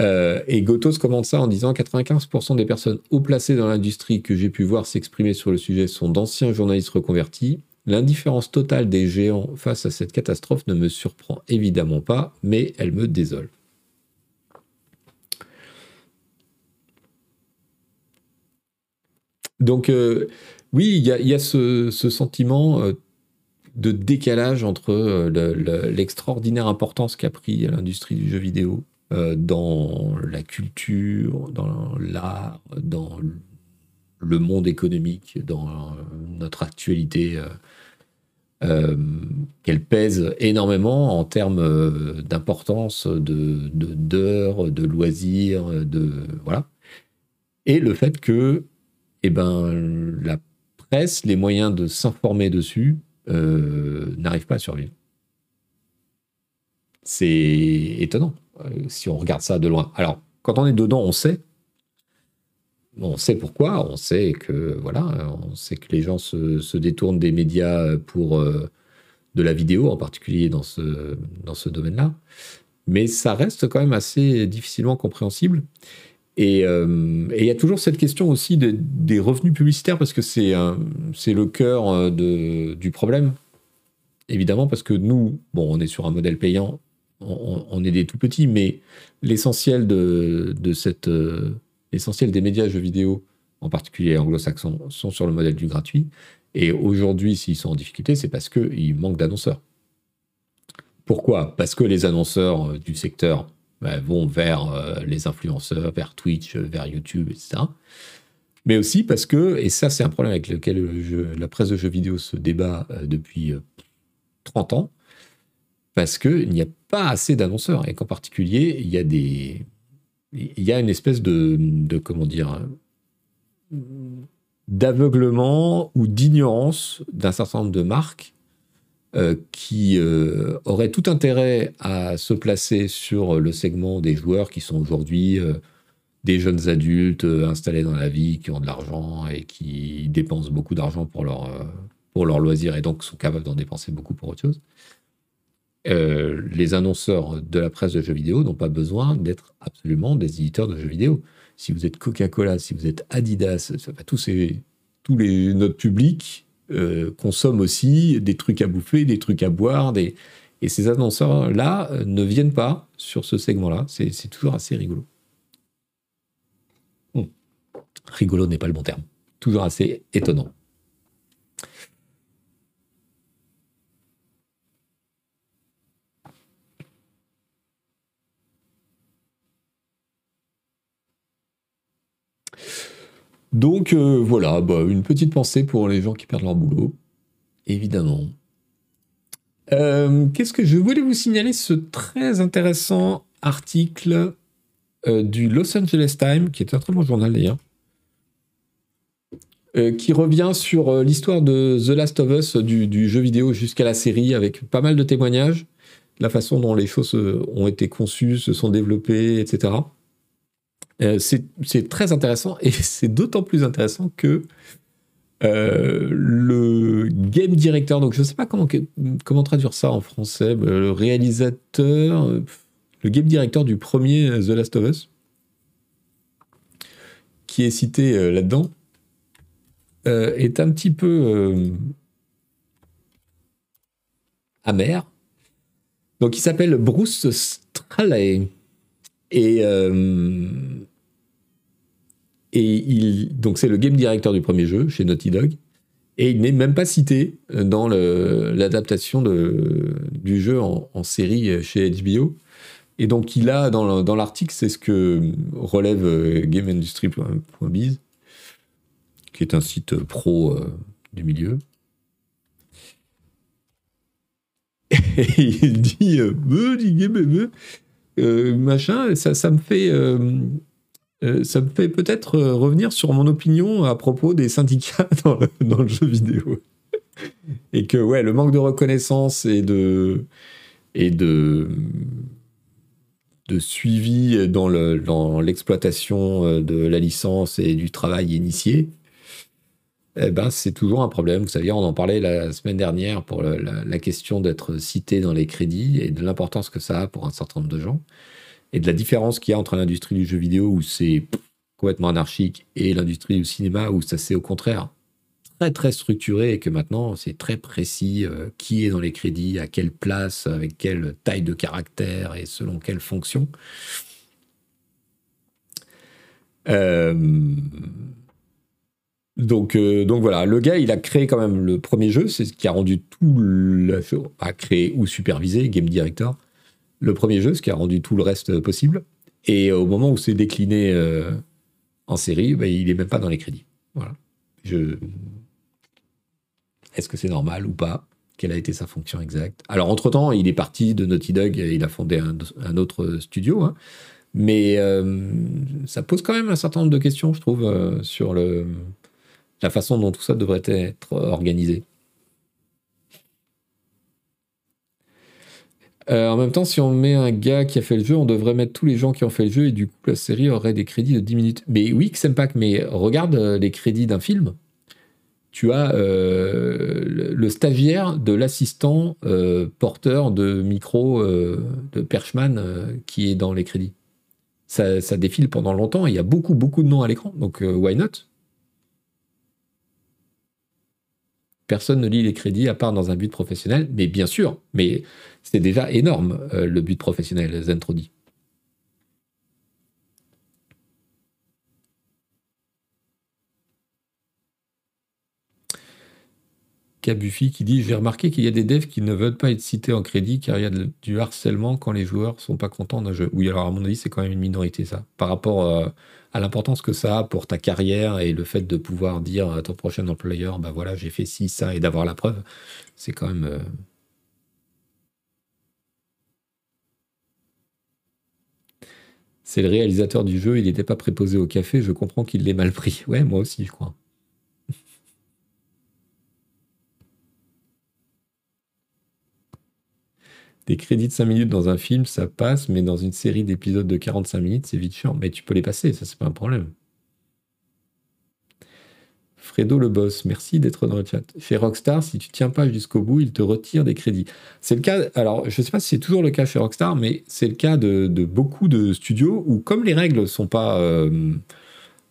Euh, et Gotos commente ça en disant 95% des personnes haut placées dans l'industrie que j'ai pu voir s'exprimer sur le sujet sont d'anciens journalistes reconvertis. L'indifférence totale des géants face à cette catastrophe ne me surprend évidemment pas, mais elle me désole. Donc, euh, oui, il y, a, ce, sentiment euh, de décalage entre euh, l'extraordinaire importance qu'a pris l'industrie du jeu vidéo dans la culture, dans l'art, dans le monde économique, dans notre actualité, qu'elle pèse énormément en termes d'importance, de d'heures, de, loisirs, de voilà, et le fait que eh ben, la presse, les moyens de s'informer dessus, euh, n'arrivent pas à survivre. C'est étonnant euh, si on regarde ça de loin. Alors, quand on est dedans, on sait. On sait pourquoi. On sait que voilà, on sait que les gens se, détournent des médias pour euh, de la vidéo, en particulier dans ce, dans ce domaine-là. Mais ça reste quand même assez difficilement compréhensible. Euh, et il y a toujours cette question aussi des revenus publicitaires parce que c'est le cœur euh, du problème. Évidemment, parce que nous, bon, on est sur un modèle payant, on, est des tout petits, mais l'essentiel de, cette euh, l'essentiel des médias jeux vidéo, en particulier anglo-saxons, sont sur le modèle du gratuit. Et aujourd'hui, s'ils sont en difficulté, c'est parce qu'il manque d'annonceurs. Pourquoi? Parce que les annonceurs du secteur bah, vont vers euh, les influenceurs, vers Twitch, vers YouTube, etc. Mais aussi parce que, et ça c'est un problème avec lequel la presse de jeux vidéo se débat euh, depuis 30 euh, ans, parce qu'il n'y a pas assez d'annonceurs, et qu'en particulier, il y a des... Il y a une espèce de comment dire, d'aveuglement ou d'ignorance d'un certain nombre de marques euh, qui euh, aurait tout intérêt à se placer sur le segment des joueurs qui sont aujourd'hui euh, des jeunes adultes installés dans la vie, qui ont de l'argent et qui dépensent beaucoup d'argent pour leur, pour leur loisir et donc sont capables d'en dépenser beaucoup pour autre chose. les annonceurs de la presse de jeux vidéo n'ont pas besoin d'être absolument des éditeurs de jeux vidéo. Si vous êtes Coca-Cola, si vous êtes Adidas, tous, ces, tous les, notre public euh, consomment aussi des trucs à bouffer, des trucs à boire, et ces annonceurs-là euh, ne viennent pas sur ce segment-là. C'est toujours assez rigolo. Rigolo n'est pas le bon terme. Toujours assez étonnant. Donc euh, voilà, bah, une petite pensée pour les gens qui perdent leur boulot, évidemment. Euh, qu'est-ce que je voulais vous signaler ce très intéressant article euh, du Los Angeles Times, qui est un très bon journal d'ailleurs, qui revient sur l'histoire de The Last of Us, du jeu vidéo jusqu'à la série, avec pas mal de témoignages, la façon dont les choses ont été conçues, se sont développées, etc. Euh, c'est très intéressant et [laughs] c'est d'autant plus intéressant que euh, le game director, donc je ne sais pas comment, traduire ça en français, euh, le réalisateur, le game director du premier The Last of Us, qui est cité là-dedans, est un petit peu amer. Donc il s'appelle Bruce Straley. Et et il, donc c'est le game director du premier jeu chez Naughty Dog. Et il n'est même pas cité dans l'adaptation du jeu en, série chez HBO. Et donc il a dans l'article, c'est ce que relève euh, GameIndustry.biz, qui est un site pro euh, du milieu. [laughs] Et il dit, euh, machin, ça, ça me fait euh, ça me fait peut-être euh, revenir sur mon opinion à propos des syndicats [laughs] dans le, jeu vidéo. et que, ouais, le manque de reconnaissance et de, et de, de suivi dans l'exploitation euh, de la licence et du travail initié, eh ben, c'est toujours un problème. Vous savez, on en parlait la semaine dernière pour la question d'être cité dans les crédits et de l'importance que ça a pour un certain nombre de gens. Et de la différence qu'il y a entre l'industrie du jeu vidéo où c'est complètement anarchique et l'industrie du cinéma où ça c'est au contraire très très structuré et que maintenant c'est très précis euh, qui est dans les crédits, à quelle place, avec quelle taille de caractère et selon quelle fonction. Euh, donc, euh, donc voilà, le gars, il a créé quand même le premier jeu, c'est ce qui a rendu tout le a créé ou supervisé, game director, le premier jeu, ce qui a rendu tout le reste possible. Et au moment où c'est décliné en série, bah, il est même pas dans les crédits. Voilà. Je est-ce que c'est normal ou pas? Quelle a été sa fonction exacte? Alors, entre-temps, il est parti de Naughty Dog et il a fondé un, autre studio. Hein. Mais euh, ça pose quand même un certain nombre de questions, je trouve, euh, sur le, la façon dont tout ça devrait être organisé. Euh, en même temps, si on met un gars qui a fait le jeu, on devrait mettre tous les gens qui ont fait le jeu et du coup, la série aurait des crédits de 10 minutes. Mais oui, Xempak, mais regarde les crédits d'un film tu as euh, le, stagiaire de l'assistant euh, porteur de micro euh, de Perchman qui est dans les crédits. Ça, ça, défile pendant longtemps et il y a beaucoup, beaucoup de noms à l'écran. Donc, why not? Personne ne lit les crédits à part dans un but professionnel, mais bien sûr, mais c'est déjà énorme le but professionnel, Zentrodi. Buffy qui dit J'ai remarqué qu'il y a des devs qui ne veulent pas être cités en crédit car il y a du harcèlement quand les joueurs sont pas contents d'un jeu. Oui, alors à mon avis, c'est quand même une minorité ça. Par rapport euh, à l'importance que ça a pour ta carrière et le fait de pouvoir dire à ton prochain employeur Bah voilà, j'ai fait ci, ça et d'avoir la preuve, c'est quand même. Euh, c'est le réalisateur du jeu, il n'était pas préposé au café, je comprends qu'il l'ait mal pris. Ouais, moi aussi, je crois. des crédits de 5 minutes dans un film, ça passe, mais dans une série d'épisodes de 45 minutes, c'est vite chiant. Mais tu peux les passer, ça, c'est pas un problème. Fredo le boss, merci d'être dans le chat. Chez Rockstar, si tu tiens pas jusqu'au bout, il te retire des crédits. C'est le cas, alors je sais pas si c'est toujours le cas chez Rockstar, mais c'est le cas de, beaucoup de studios où, comme les règles sont pas, euh,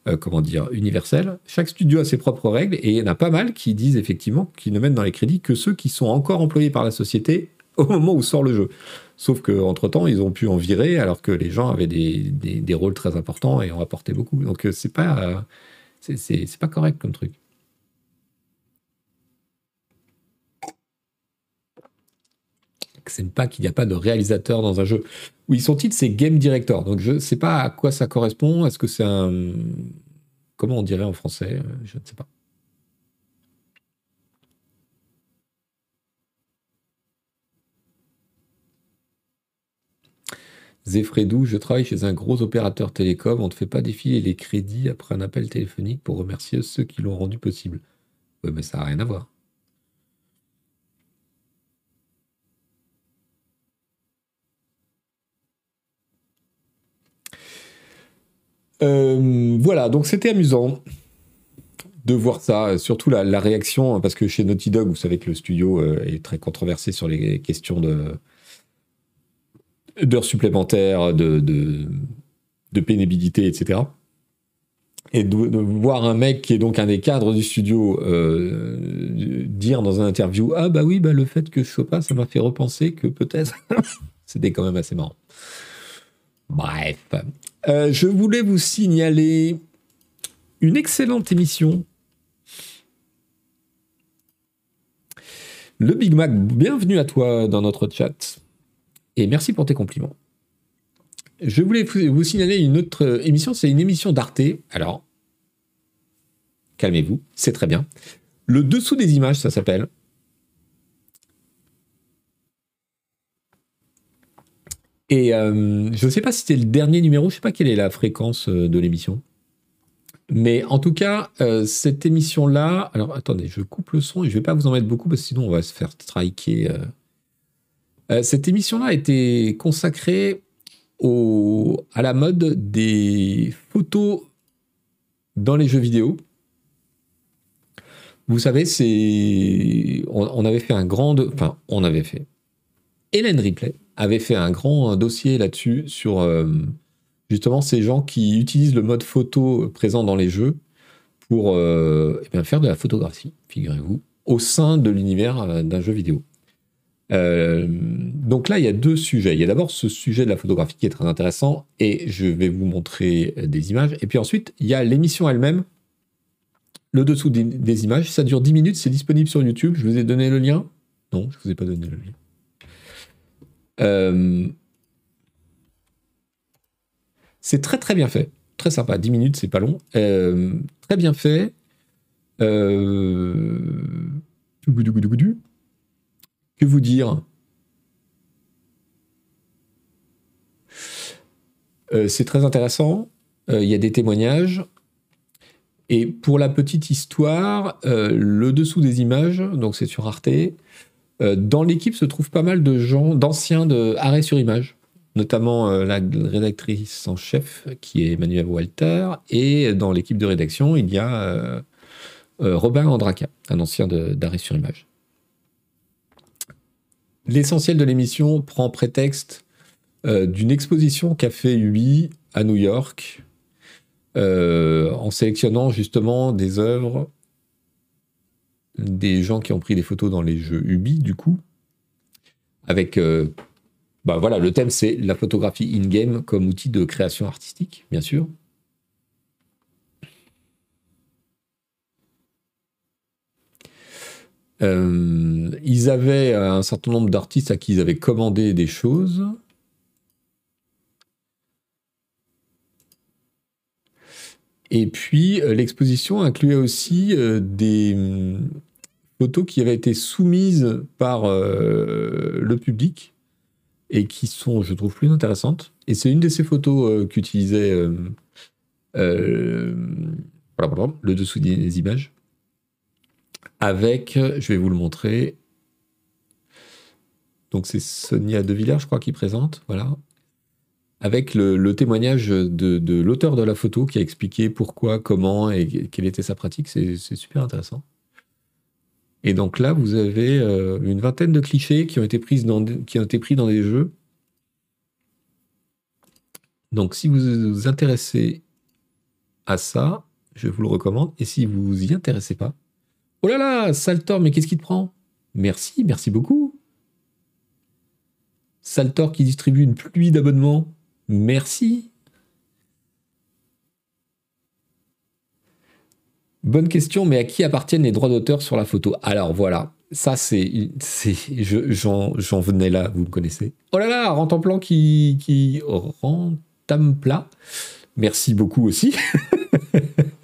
euh, comment dire, universelles, chaque studio a ses propres règles et il y en a pas mal qui disent effectivement qu'ils ne mettent dans les crédits que ceux qui sont encore employés par la société au moment où sort le jeu. Sauf qu'entre-temps, ils ont pu en virer alors que les gens avaient des, rôles très importants et ont apporté beaucoup. Donc euh, c'est pas, c'est pas correct comme truc. C'est pas qu'il n'y a pas de réalisateur dans un jeu. Oui, son titre c'est Game Director. Donc je ne sais pas à quoi ça correspond. Est-ce que c'est un. Comment on dirait en français? Je ne sais pas. Zefredou, je travaille chez un gros opérateur télécom. On ne fait pas défiler les crédits après un appel téléphonique pour remercier ceux qui l'ont rendu possible. Oui, mais ça n'a rien à voir. Euh, voilà, donc c'était amusant de voir ça, surtout la, réaction, parce que chez Naughty Dog, vous savez que le studio euh, est très controversé sur les questions de, d'heures supplémentaires, de, de, pénibilité, etc. Et de, voir un mec qui est donc un des cadres du studio euh, dire dans un interview Ah bah oui, bah le fait que je sois pas, ça m'a fait repenser que peut-être. [laughs] C'était quand même assez marrant. Bref. Euh, je voulais vous signaler une excellente émission. Le Big Mac, bienvenue à toi dans notre chat et merci pour tes compliments. Je voulais vous signaler une autre émission, c'est une émission d'Arte. Alors, calmez-vous, c'est très bien. Le dessous des images, ça s'appelle. Et euh, je ne sais pas si c'était le dernier numéro, je ne sais pas quelle est la fréquence euh, de l'émission. Mais en tout cas, euh, cette émission-là, alors attendez, je coupe le son et je ne vais pas vous en mettre beaucoup parce que sinon on va se faire striker euh, cette émission-là a été consacrée à la mode des photos dans les jeux vidéo. Vous savez, c'est on, avait fait un grand, enfin, on avait fait Hélène Ripley avait fait un grand dossier là-dessus sur justement ces gens qui utilisent le mode photo présent dans les jeux pour eh bien, faire de la photographie, figurez-vous, au sein de l'univers d'un jeu vidéo. Euh, donc là, il y a deux sujets. Il y a d'abord ce sujet de la photographie qui est très intéressant et je vais vous montrer euh, des images. Et puis ensuite, il y a l'émission elle-même, le dessous des, images. Ça dure 10 minutes, c'est disponible sur YouTube. Je vous ai donné le lien Non, je ne vous ai pas donné le lien. Euh, c'est très très bien fait. Très sympa. 10 minutes, c'est pas long. très bien fait. Que vous dire? Euh, C'est très intéressant. Euh, il y a des témoignages. Et pour la petite histoire, euh, le dessous des images, donc c'est sur Arte, dans l'équipe se trouvent pas mal de gens, d'anciens de Arrêt sur Image, notamment la rédactrice en chef qui est Emmanuel Walter, et dans l'équipe de rédaction, il y a Robin Andraka, un ancien d'Arrêt sur Image. L'essentiel de l'émission prend prétexte euh, d'une exposition qu'a fait Ubi à New York, euh, en sélectionnant justement des œuvres des gens qui ont pris des photos dans les jeux Ubi, du coup, avec, euh, bah voilà, le thème c'est la photographie in-game comme outil de création artistique, bien sûr. Euh, ils avaient un certain nombre d'artistes à qui ils avaient commandé des choses. Et puis, euh, l'exposition incluait aussi euh, des hum, photos qui avaient été soumises par le public et qui sont, je trouve, plus intéressantes. Et c'est une de ces photos qu'utilisait le dessous des images avec, je vais vous le montrer. Donc c'est Sonia De Villers, je crois, qui présente, voilà. Avec le, témoignage de, l'auteur de la photo qui a expliqué pourquoi, comment et quelle était sa pratique, c'est super intéressant. Et donc là, vous avez euh, une vingtaine de clichés qui ont été, prises pris dans des jeux. Donc si vous vous intéressez à ça, je vous le recommande. Et si vous vous y intéressez pas, Oh là là, Saltor, mais qu'est-ce qui te prend? Merci, merci beaucoup. Saltor qui distribue une pluie d'abonnements. Merci. Bonne question, mais à qui appartiennent les droits d'auteur sur la photo? Alors voilà, ça c'est. J'en venais là, vous me connaissez. Oh là là, Rentemplan qui. qui plat. Merci beaucoup aussi. [laughs]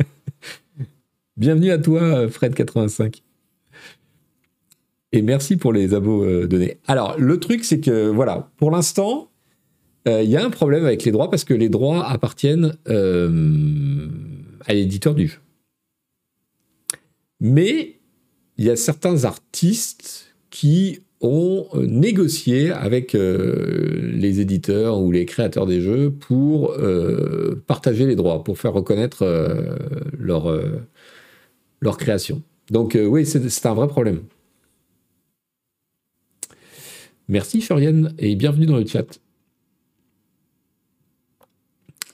Bienvenue à toi, Fred85. Et merci pour les abos euh, donnés. Alors, le truc, c'est que, voilà, pour l'instant, euh, il y a un problème avec les droits parce que les droits appartiennent euh, à l'éditeur du jeu. Mais il y a certains artistes qui ont négocié avec les éditeurs ou les créateurs des jeux pour partager les droits, pour faire reconnaître leur leur création. Donc euh, oui, c'est un vrai problème. Merci Florian et bienvenue dans le chat.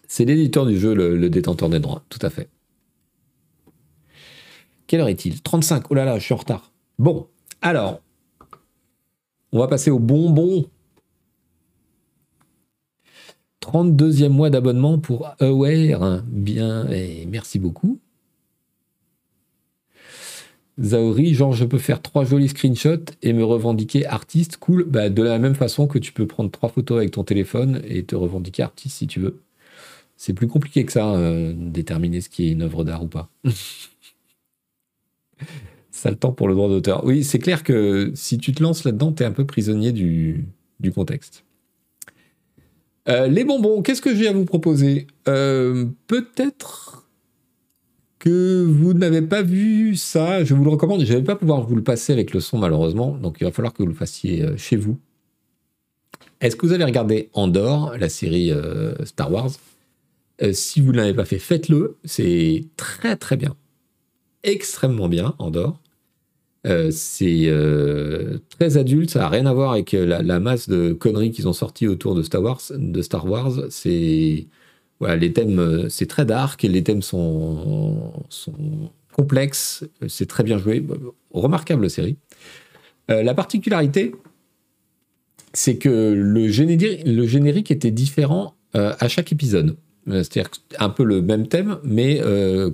C'est l'éditeur du jeu, le, détenteur des droits, tout à fait. Quelle heure est-il? 35. Oh là là, je suis en retard. Bon, alors, on va passer au bonbon. 32e mois d'abonnement pour Aware. Bien, et merci beaucoup. Zaori, genre je peux faire trois jolis screenshots et me revendiquer artiste, cool. Bah, de la même façon que tu peux prendre trois photos avec ton téléphone et te revendiquer artiste si tu veux. C'est plus compliqué que ça, euh, déterminer ce qui est une œuvre d'art ou pas. [laughs] ça le temps pour le droit d'auteur. Oui, c'est clair que si tu te lances là-dedans, tu es un peu prisonnier du, contexte. Euh, les bonbons, qu'est-ce que je viens vous proposer? Euh, Peut-être que vous n'avez pas vu ça, je vous le recommande. Je ne vais pas pouvoir vous le passer avec le son malheureusement, donc il va falloir que vous le fassiez euh, chez vous. Est-ce que vous avez regardé Andorre, la série euh, Star Wars? Euh, Si vous ne l'avez pas fait, faites-le. C'est très très bien. Extrêmement bien, Andorre. C'est très adulte, ça n'a rien à voir avec la, masse de conneries qu'ils ont sorti autour de Star Wars. De Star Wars, c'est voilà, les thèmes, c'est très dark, les thèmes sont, sont complexes, c'est très bien joué, remarquable série. la particularité, c'est que le générique, était différent à chaque épisode. C'est-à-dire un peu le même thème, mais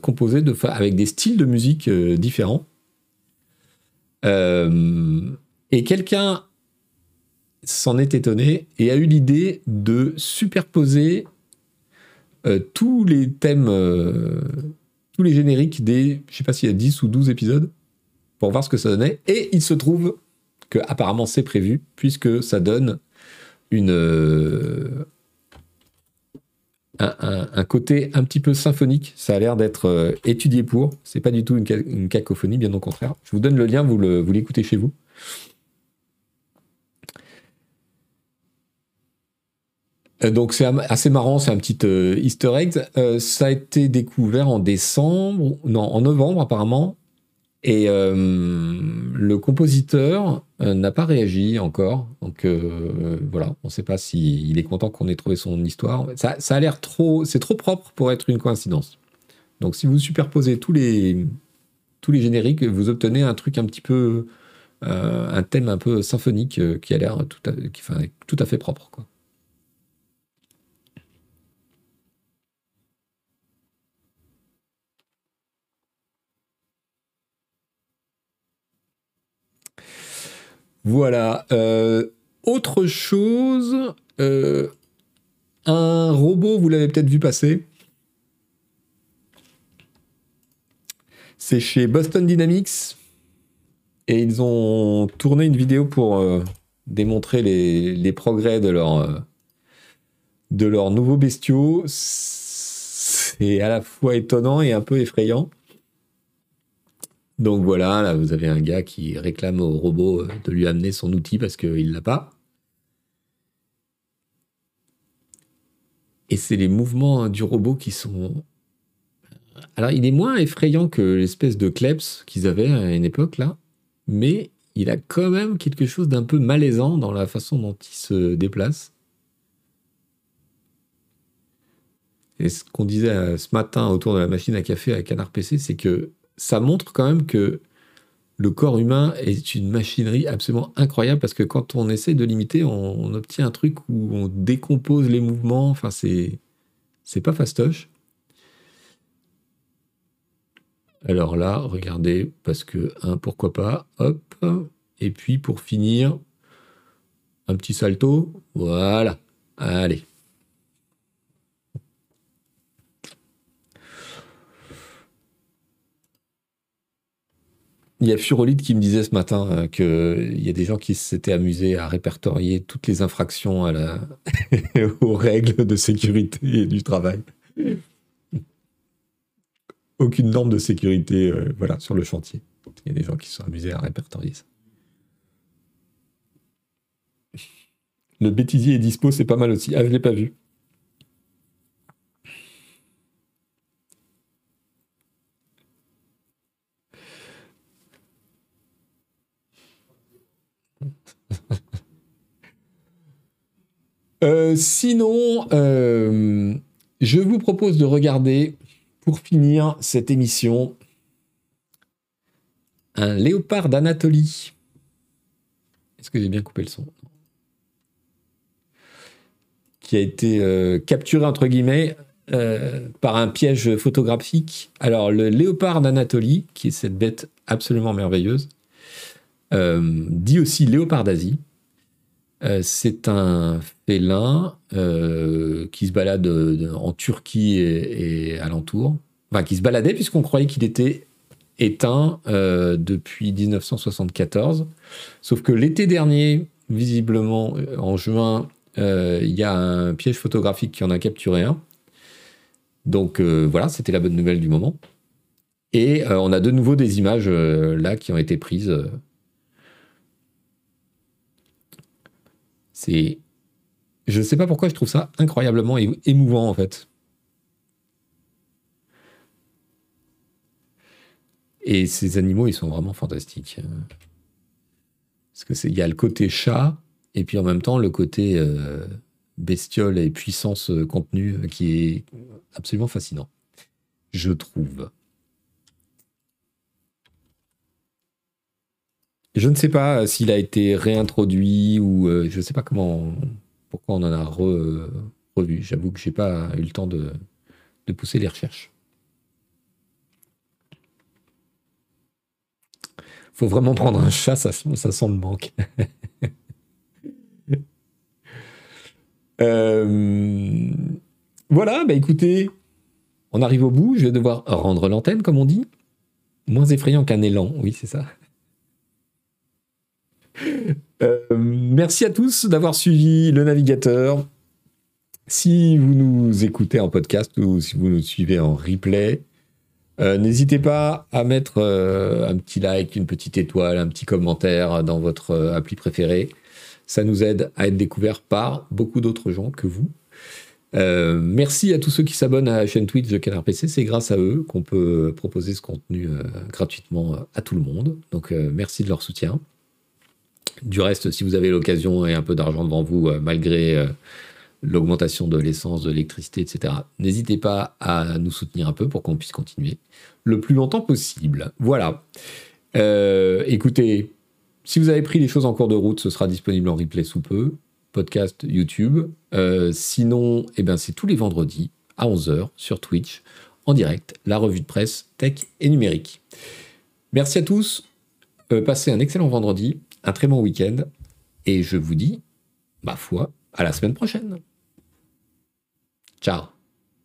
composé de, avec des styles de musique différents. Euh, et quelqu'un s'en est étonné et a eu l'idée de superposer euh, tous les thèmes, euh, tous les génériques des, je sais pas s'il y a 10 ou 12 épisodes, pour voir ce que ça donnait. Et il se trouve que apparemment c'est prévu, puisque ça donne une, un, côté un petit peu symphonique. Ça a l'air d'être euh, étudié pour. C'est pas du tout une, cacophonie, bien au contraire. Je vous donne le lien, vous l'écoutez chez vous. Donc c'est assez marrant, c'est un petit euh, easter egg. ça a été découvert en décembre, non, en novembre apparemment. Et euh, le compositeur euh, n'a pas réagi encore. Donc euh, voilà, on ne sait pas s'il est content qu'on ait trouvé son histoire. Ça, a l'air trop, c'est trop propre pour être une coïncidence. Donc si vous superposez tous les, tous les génériques, vous obtenez un truc un petit peu, un thème un peu symphonique qui a l'air tout, tout à fait propre. Quoi. Voilà. Euh, autre chose, euh, un robot, vous l'avez peut-être vu passer. C'est chez Boston Dynamics. Et ils ont tourné une vidéo pour euh, démontrer les, progrès de leur, de leurs nouveaux bestiaux. C'est à la fois étonnant et un peu effrayant. Donc voilà, là vous avez un gars qui réclame au robot euh, de lui amener son outil parce qu'il l'a pas. Et c'est les mouvements du robot qui sont. Alors il est moins effrayant que l'espèce de kleps qu'ils avaient à une époque là, mais il a quand même quelque chose d'un peu malaisant dans la façon dont il se déplace. Et ce qu'on disait euh, ce matin autour de la machine à café à Canard PC, c'est que ça montre quand même que le corps humain est une machinerie absolument incroyable parce que quand on essaie de l'imiter, on, obtient un truc où on décompose les mouvements. Enfin, c'est c'est pas fastoche. Alors là, regardez, parce que, un, pourquoi pas, hop, et puis pour finir, un petit salto, voilà, allez. Il y a Furolite qui me disait ce matin euh, qu'il y a des gens qui s'étaient amusés à répertorier toutes les infractions [laughs] aux règles de sécurité et du travail. Aucune norme de sécurité euh, voilà, sur le chantier. Il y a des gens qui se sont amusés à répertorier ça. Le bêtisier est dispo, c'est pas mal aussi. Ah, je l'ai pas vu. Euh, sinon, euh, je vous propose de regarder, pour finir cette émission, un léopard d'Anatolie. Est-ce que j'ai bien coupé le son? Qui a été euh, capturé, entre guillemets, par un piège photographique. Alors, le léopard d'Anatolie, qui est cette bête absolument merveilleuse, dit aussi léopard d'Asie, euh, c'est un félin euh, qui se balade euh, en Turquie et, alentour. Enfin, qui se baladait puisqu'on croyait qu'il était éteint depuis 1974. Sauf que l'été dernier, visiblement en juin, il y a un piège photographique qui en a capturé un. Donc voilà, c'était la bonne nouvelle du moment. Et on a de nouveau des images là qui ont été prises C'est. Je ne sais pas pourquoi je trouve ça incroyablement émouvant en fait. Et ces animaux, ils sont vraiment fantastiques. Parce que il y a le côté chat, et puis en même temps le côté euh, bestiole et puissance contenue qui est absolument fascinant. Je trouve. Je ne sais pas s'il a été réintroduit ou euh, je ne sais pas comment, pourquoi on en a revu. J'avoue que j'ai pas eu le temps de, pousser les recherches. faut vraiment prendre un chat, ça, sent le manque. [laughs] Euh, voilà, bah écoutez, on arrive au bout. Je vais devoir rendre l'antenne, comme on dit. Moins effrayant qu'un élan, oui, c'est ça. Euh, merci à tous d'avoir suivi le navigateur. Si vous nous écoutez en podcast ou si vous nous suivez en replay, euh, n'hésitez pas à mettre euh, un petit like, une petite étoile, un petit commentaire dans votre appli préférée. Ça nous aide à être découvert par beaucoup d'autres gens que vous. merci à tous ceux qui s'abonnent à la chaîne Twitch de Canard PC. C'est grâce à eux qu'on peut proposer ce contenu gratuitement à tout le monde. Donc merci de leur soutien. Du reste, si vous avez l'occasion et un peu d'argent devant vous, malgré l'augmentation de l'essence, de l'électricité, etc. N'hésitez pas à nous soutenir un peu pour qu'on puisse continuer le plus longtemps possible. Voilà. Euh, écoutez, si vous avez pris les choses en cours de route, ce sera disponible en replay sous peu, podcast YouTube. Euh, sinon, eh ben, c'est tous les vendredis à 11h sur Twitch, en direct, la revue de presse tech et numérique. Merci à tous. Euh, passez un excellent vendredi, un très bon week-end, et je vous dis, ma foi, à la semaine prochaine. Ciao